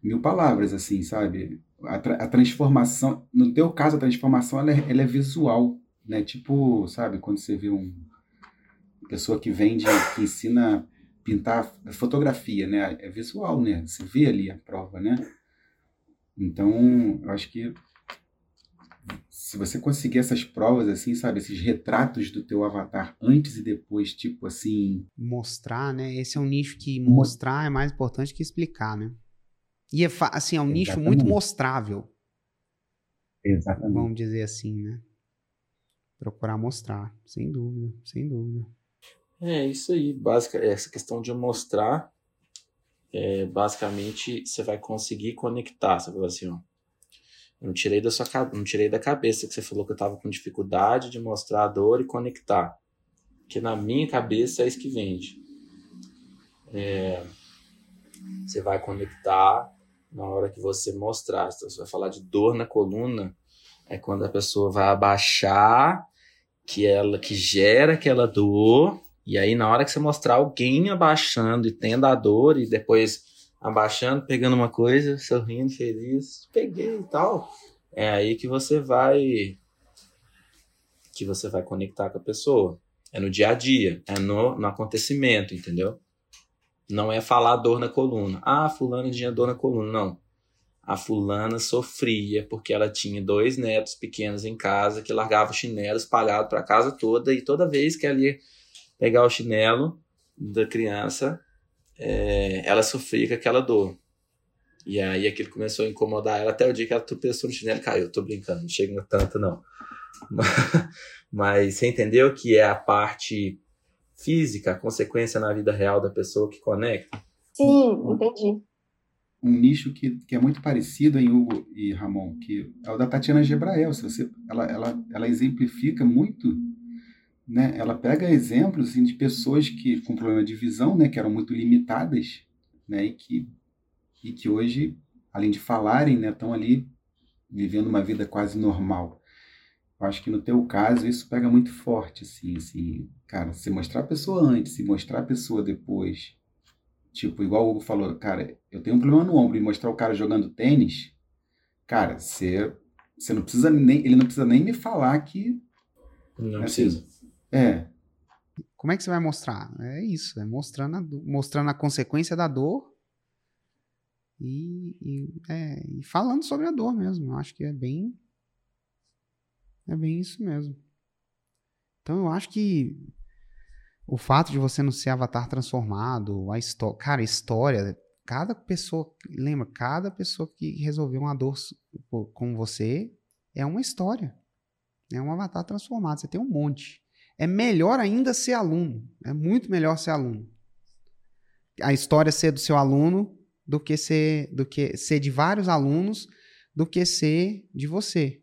mil palavras, assim, sabe? A, tra- a transformação, no teu caso, a transformação, ela é, ela é visual, né? Tipo, sabe, quando você vê um pessoa que vende, que ensina a pintar fotografia, né? É visual, né? Você vê ali a prova, né? Então, eu acho que se você conseguir essas provas, assim, sabe? Esses retratos do teu avatar antes e depois, tipo assim, Mostrar, né? Esse é um nicho que mostrar é mais importante que explicar, né? E é, assim, é um nicho muito Exatamente. mostrável, Exatamente. vamos dizer assim, né? Procurar mostrar, sem dúvida, sem dúvida. É isso aí, básica, essa questão de mostrar, é, basicamente você vai conseguir conectar, você falou assim, ó, não tirei da sua não tirei da cabeça que você falou que eu tava com dificuldade de mostrar a dor e conectar, que na minha cabeça é isso que vende. É, você vai conectar na hora que você mostrar, então você vai falar de dor na coluna, é quando a pessoa vai abaixar, que ela que gera aquela dor e aí, na hora que você mostrar alguém abaixando e tendo a dor, e depois abaixando, pegando uma coisa, sorrindo, feliz, peguei e tal, é aí que você vai. que você vai conectar com a pessoa. É no dia a dia, é no, no acontecimento, entendeu? Não é falar dor na coluna. Ah, fulana tinha dor na coluna. Não. A fulana sofria porque ela tinha dois netos pequenos em casa que largavam o chinelo espalhado para casa toda e toda vez que ela ia pegar o chinelo da criança, é, ela sofria com aquela dor. E aí aquilo começou a incomodar ela até o dia que ela tropeçou no chinelo e caiu. Tô brincando, não chega tanto não. Mas você entendeu que é a parte física, a consequência na vida real da pessoa que conecta? Sim, entendi. um nicho que, que é muito parecido em Hugo e Ramon, que é o da Tatiana Gebrael. Se você, ela, ela, ela exemplifica muito, né? Ela pega exemplos assim, de pessoas que com problema de visão, né, que eram muito limitadas, né, e que e que hoje, além de falarem, né, estão ali vivendo uma vida quase normal. Eu acho que no teu caso isso pega muito forte, assim, assim, cara, se mostrar a pessoa antes e mostrar a pessoa depois, Tipo, igual o Hugo falou, cara, eu tenho um problema no ombro e mostrar o cara jogando tênis, cara, você, você não precisa nem, ele não precisa nem me falar que, Não assim, precisa. É, Como é que você vai mostrar? É isso, é mostrando a, do- mostrando a consequência da dor e, e, é, e falando sobre a dor mesmo. Eu acho que é bem. É bem isso mesmo. Então eu acho que o fato de você não ser avatar transformado, a história. Cara, a história. cada pessoa, lembra, cada pessoa que resolveu uma dor com você é uma história. É um avatar transformado. Você tem um monte. É melhor ainda ser aluno. É muito melhor ser aluno. A história ser do seu aluno do que ser, do que ser de vários alunos do que ser de você.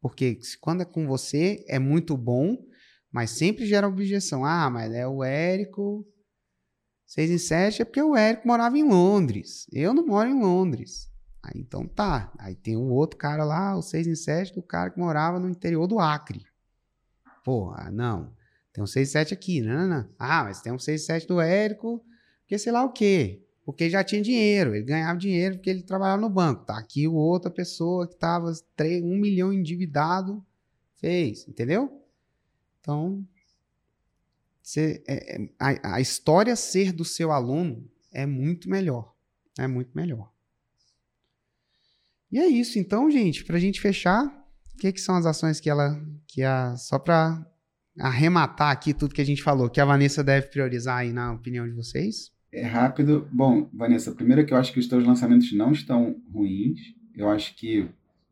Porque quando é com você é muito bom, mas sempre gera objeção. Ah, mas é o Érico. 6 em 7 é porque o Érico morava em Londres. Eu não moro em Londres. Aí então tá. Aí tem o outro cara lá, o 6 em 7, do cara que morava no interior do Acre. Pô, ah, não. Tem um 6 em 7 aqui. Não, não. Ah, mas tem um 6 em 7 do Érico, porque sei lá o quê. Porque já tinha dinheiro. Ele ganhava dinheiro porque ele trabalhava no banco. Tá aqui outra pessoa que tava 3, 1 milhão endividado fez. Entendeu? Então, você- é- é- a, a história ser do seu aluno é muito melhor. É muito melhor. E é isso. Então, gente, pra gente fechar, que, que são as ações que ela. Que a, só pra arrematar aqui tudo que a gente falou, que a Vanessa deve priorizar aí, na opinião de vocês? É rápido. Bom, Vanessa, primeiro que eu acho que os teus lançamentos não estão ruins. Eu acho que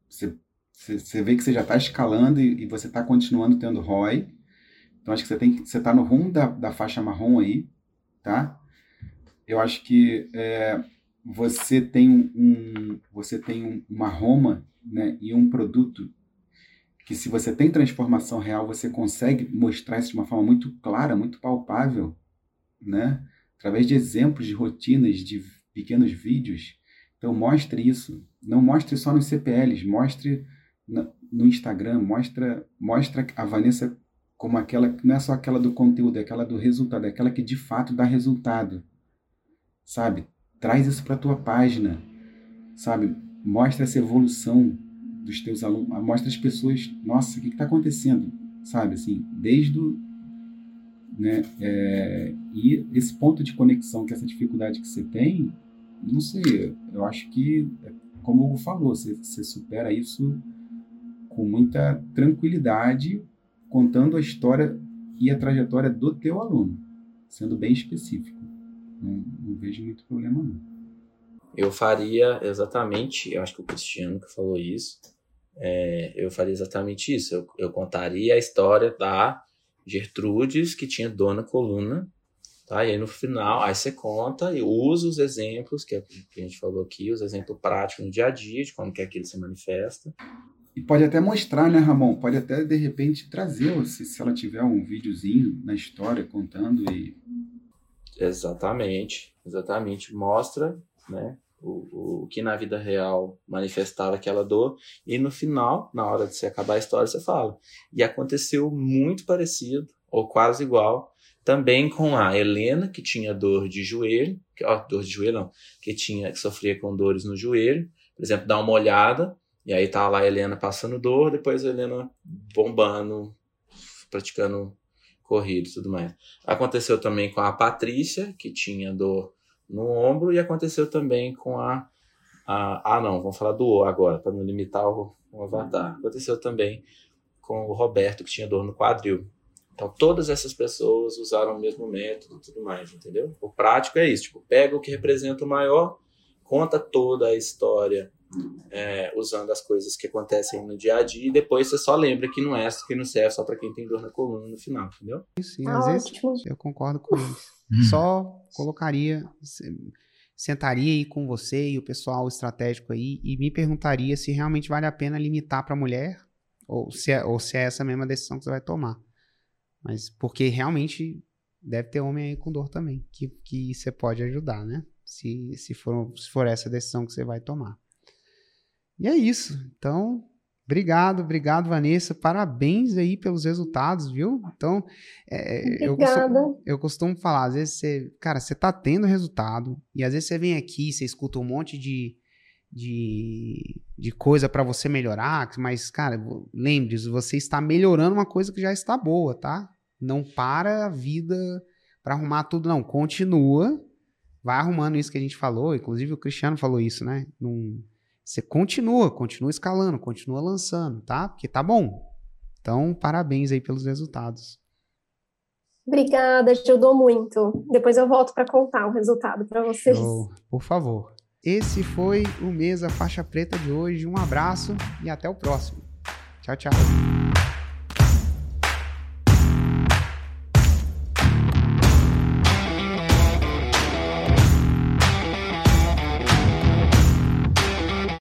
você, vê que você já está escalando e, e você está continuando tendo ROI. Então acho que você tem que você está no rumo da, da faixa marrom aí, tá? Eu acho que é, você tem um- você tem um- uma Roma, né, e um produto que se você tem transformação real, você consegue mostrar isso de uma forma muito clara, muito palpável, né? através de exemplos, de rotinas, de pequenos vídeos. Então mostre isso. Não mostre só nos CPLs, mostre no Instagram, mostra, mostra a Vanessa como aquela que não é só aquela do conteúdo, é aquela do resultado, é aquela que de fato dá resultado. Sabe? Traz isso para tua página. Sabe? Mostra essa evolução dos teus alunos, mostra as pessoas, nossa, o que está acontecendo? Sabe assim, desde o, né? É, e esse ponto de conexão, que essa dificuldade que você tem, não sei, eu acho que, como o Hugo falou, você, você supera isso com muita tranquilidade, contando a história e a trajetória do teu aluno, sendo bem específico. Não, não vejo muito problema não. Eu faria exatamente, eu acho que o Cristiano que falou isso, é, eu faria exatamente isso. Eu, eu contaria a história da Gertrudes, que tinha dor na coluna, tá? E aí no final, aí você conta e usa os exemplos que a, que a gente falou aqui, os exemplos práticos no dia a dia, de como que aquilo se manifesta. E pode até mostrar, né, Ramon? Pode até, de repente, trazer, se, se ela tiver um videozinho na história contando e Exatamente, exatamente. Mostra, né, o, o que na vida real manifestava aquela dor. E no final, na hora de você acabar a história, você fala. E aconteceu muito parecido, ou quase igual, também com a Helena, que tinha dor de joelho, que, ó, dor de joelho não, que tinha, que sofria com dores no joelho. Por exemplo, dá uma olhada, e aí tá lá a Helena passando dor, depois a Helena bombando, praticando corrida e tudo mais. Aconteceu também com a Patrícia, que tinha dor no ombro, e aconteceu também com a. a ah, não, vamos falar do O agora, para não limitar o, o avatar. Aconteceu também com o Roberto, que tinha dor no quadril. Então, todas essas pessoas usaram o mesmo método e tudo mais, entendeu? O prático é isso: tipo, pega o que representa o maior, conta toda a história é, usando as coisas que acontecem no dia a dia e depois você só lembra que não é que não serve só para quem tem dor na coluna no final, entendeu? Isso, e Tá às vezes ótimo. eu concordo com eles. Só colocaria, se- sentaria aí com você e o pessoal estratégico aí e me perguntaria se realmente vale a pena limitar para mulher ou se, é, ou se é essa mesma decisão que você vai tomar. Mas porque realmente deve ter homem aí com dor também, que, que você pode ajudar, né? Se, se, for, se for essa decisão que você vai tomar. E é isso. Então, obrigado, obrigado, Vanessa. Parabéns aí pelos resultados, viu? Então, é, eu, costumo, eu costumo falar, às vezes você, cara, você tá tendo resultado, e às vezes você vem aqui, você escuta um monte de, de, de coisa para você melhorar, mas, cara, lembre-se, você está melhorando uma coisa que já está boa, tá? Não para a vida para arrumar tudo, não. Continua, vai arrumando isso que a gente falou, inclusive o Cristiano falou isso, né? Num, você continua, continua escalando, continua lançando, tá? Porque tá bom. Então, parabéns aí pelos resultados. Obrigada, ajudou muito. Depois eu volto para contar o resultado para vocês. Show. Por favor. Esse foi o Mesa Faixa Preta de hoje. Um abraço e até o próximo. Tchau, tchau.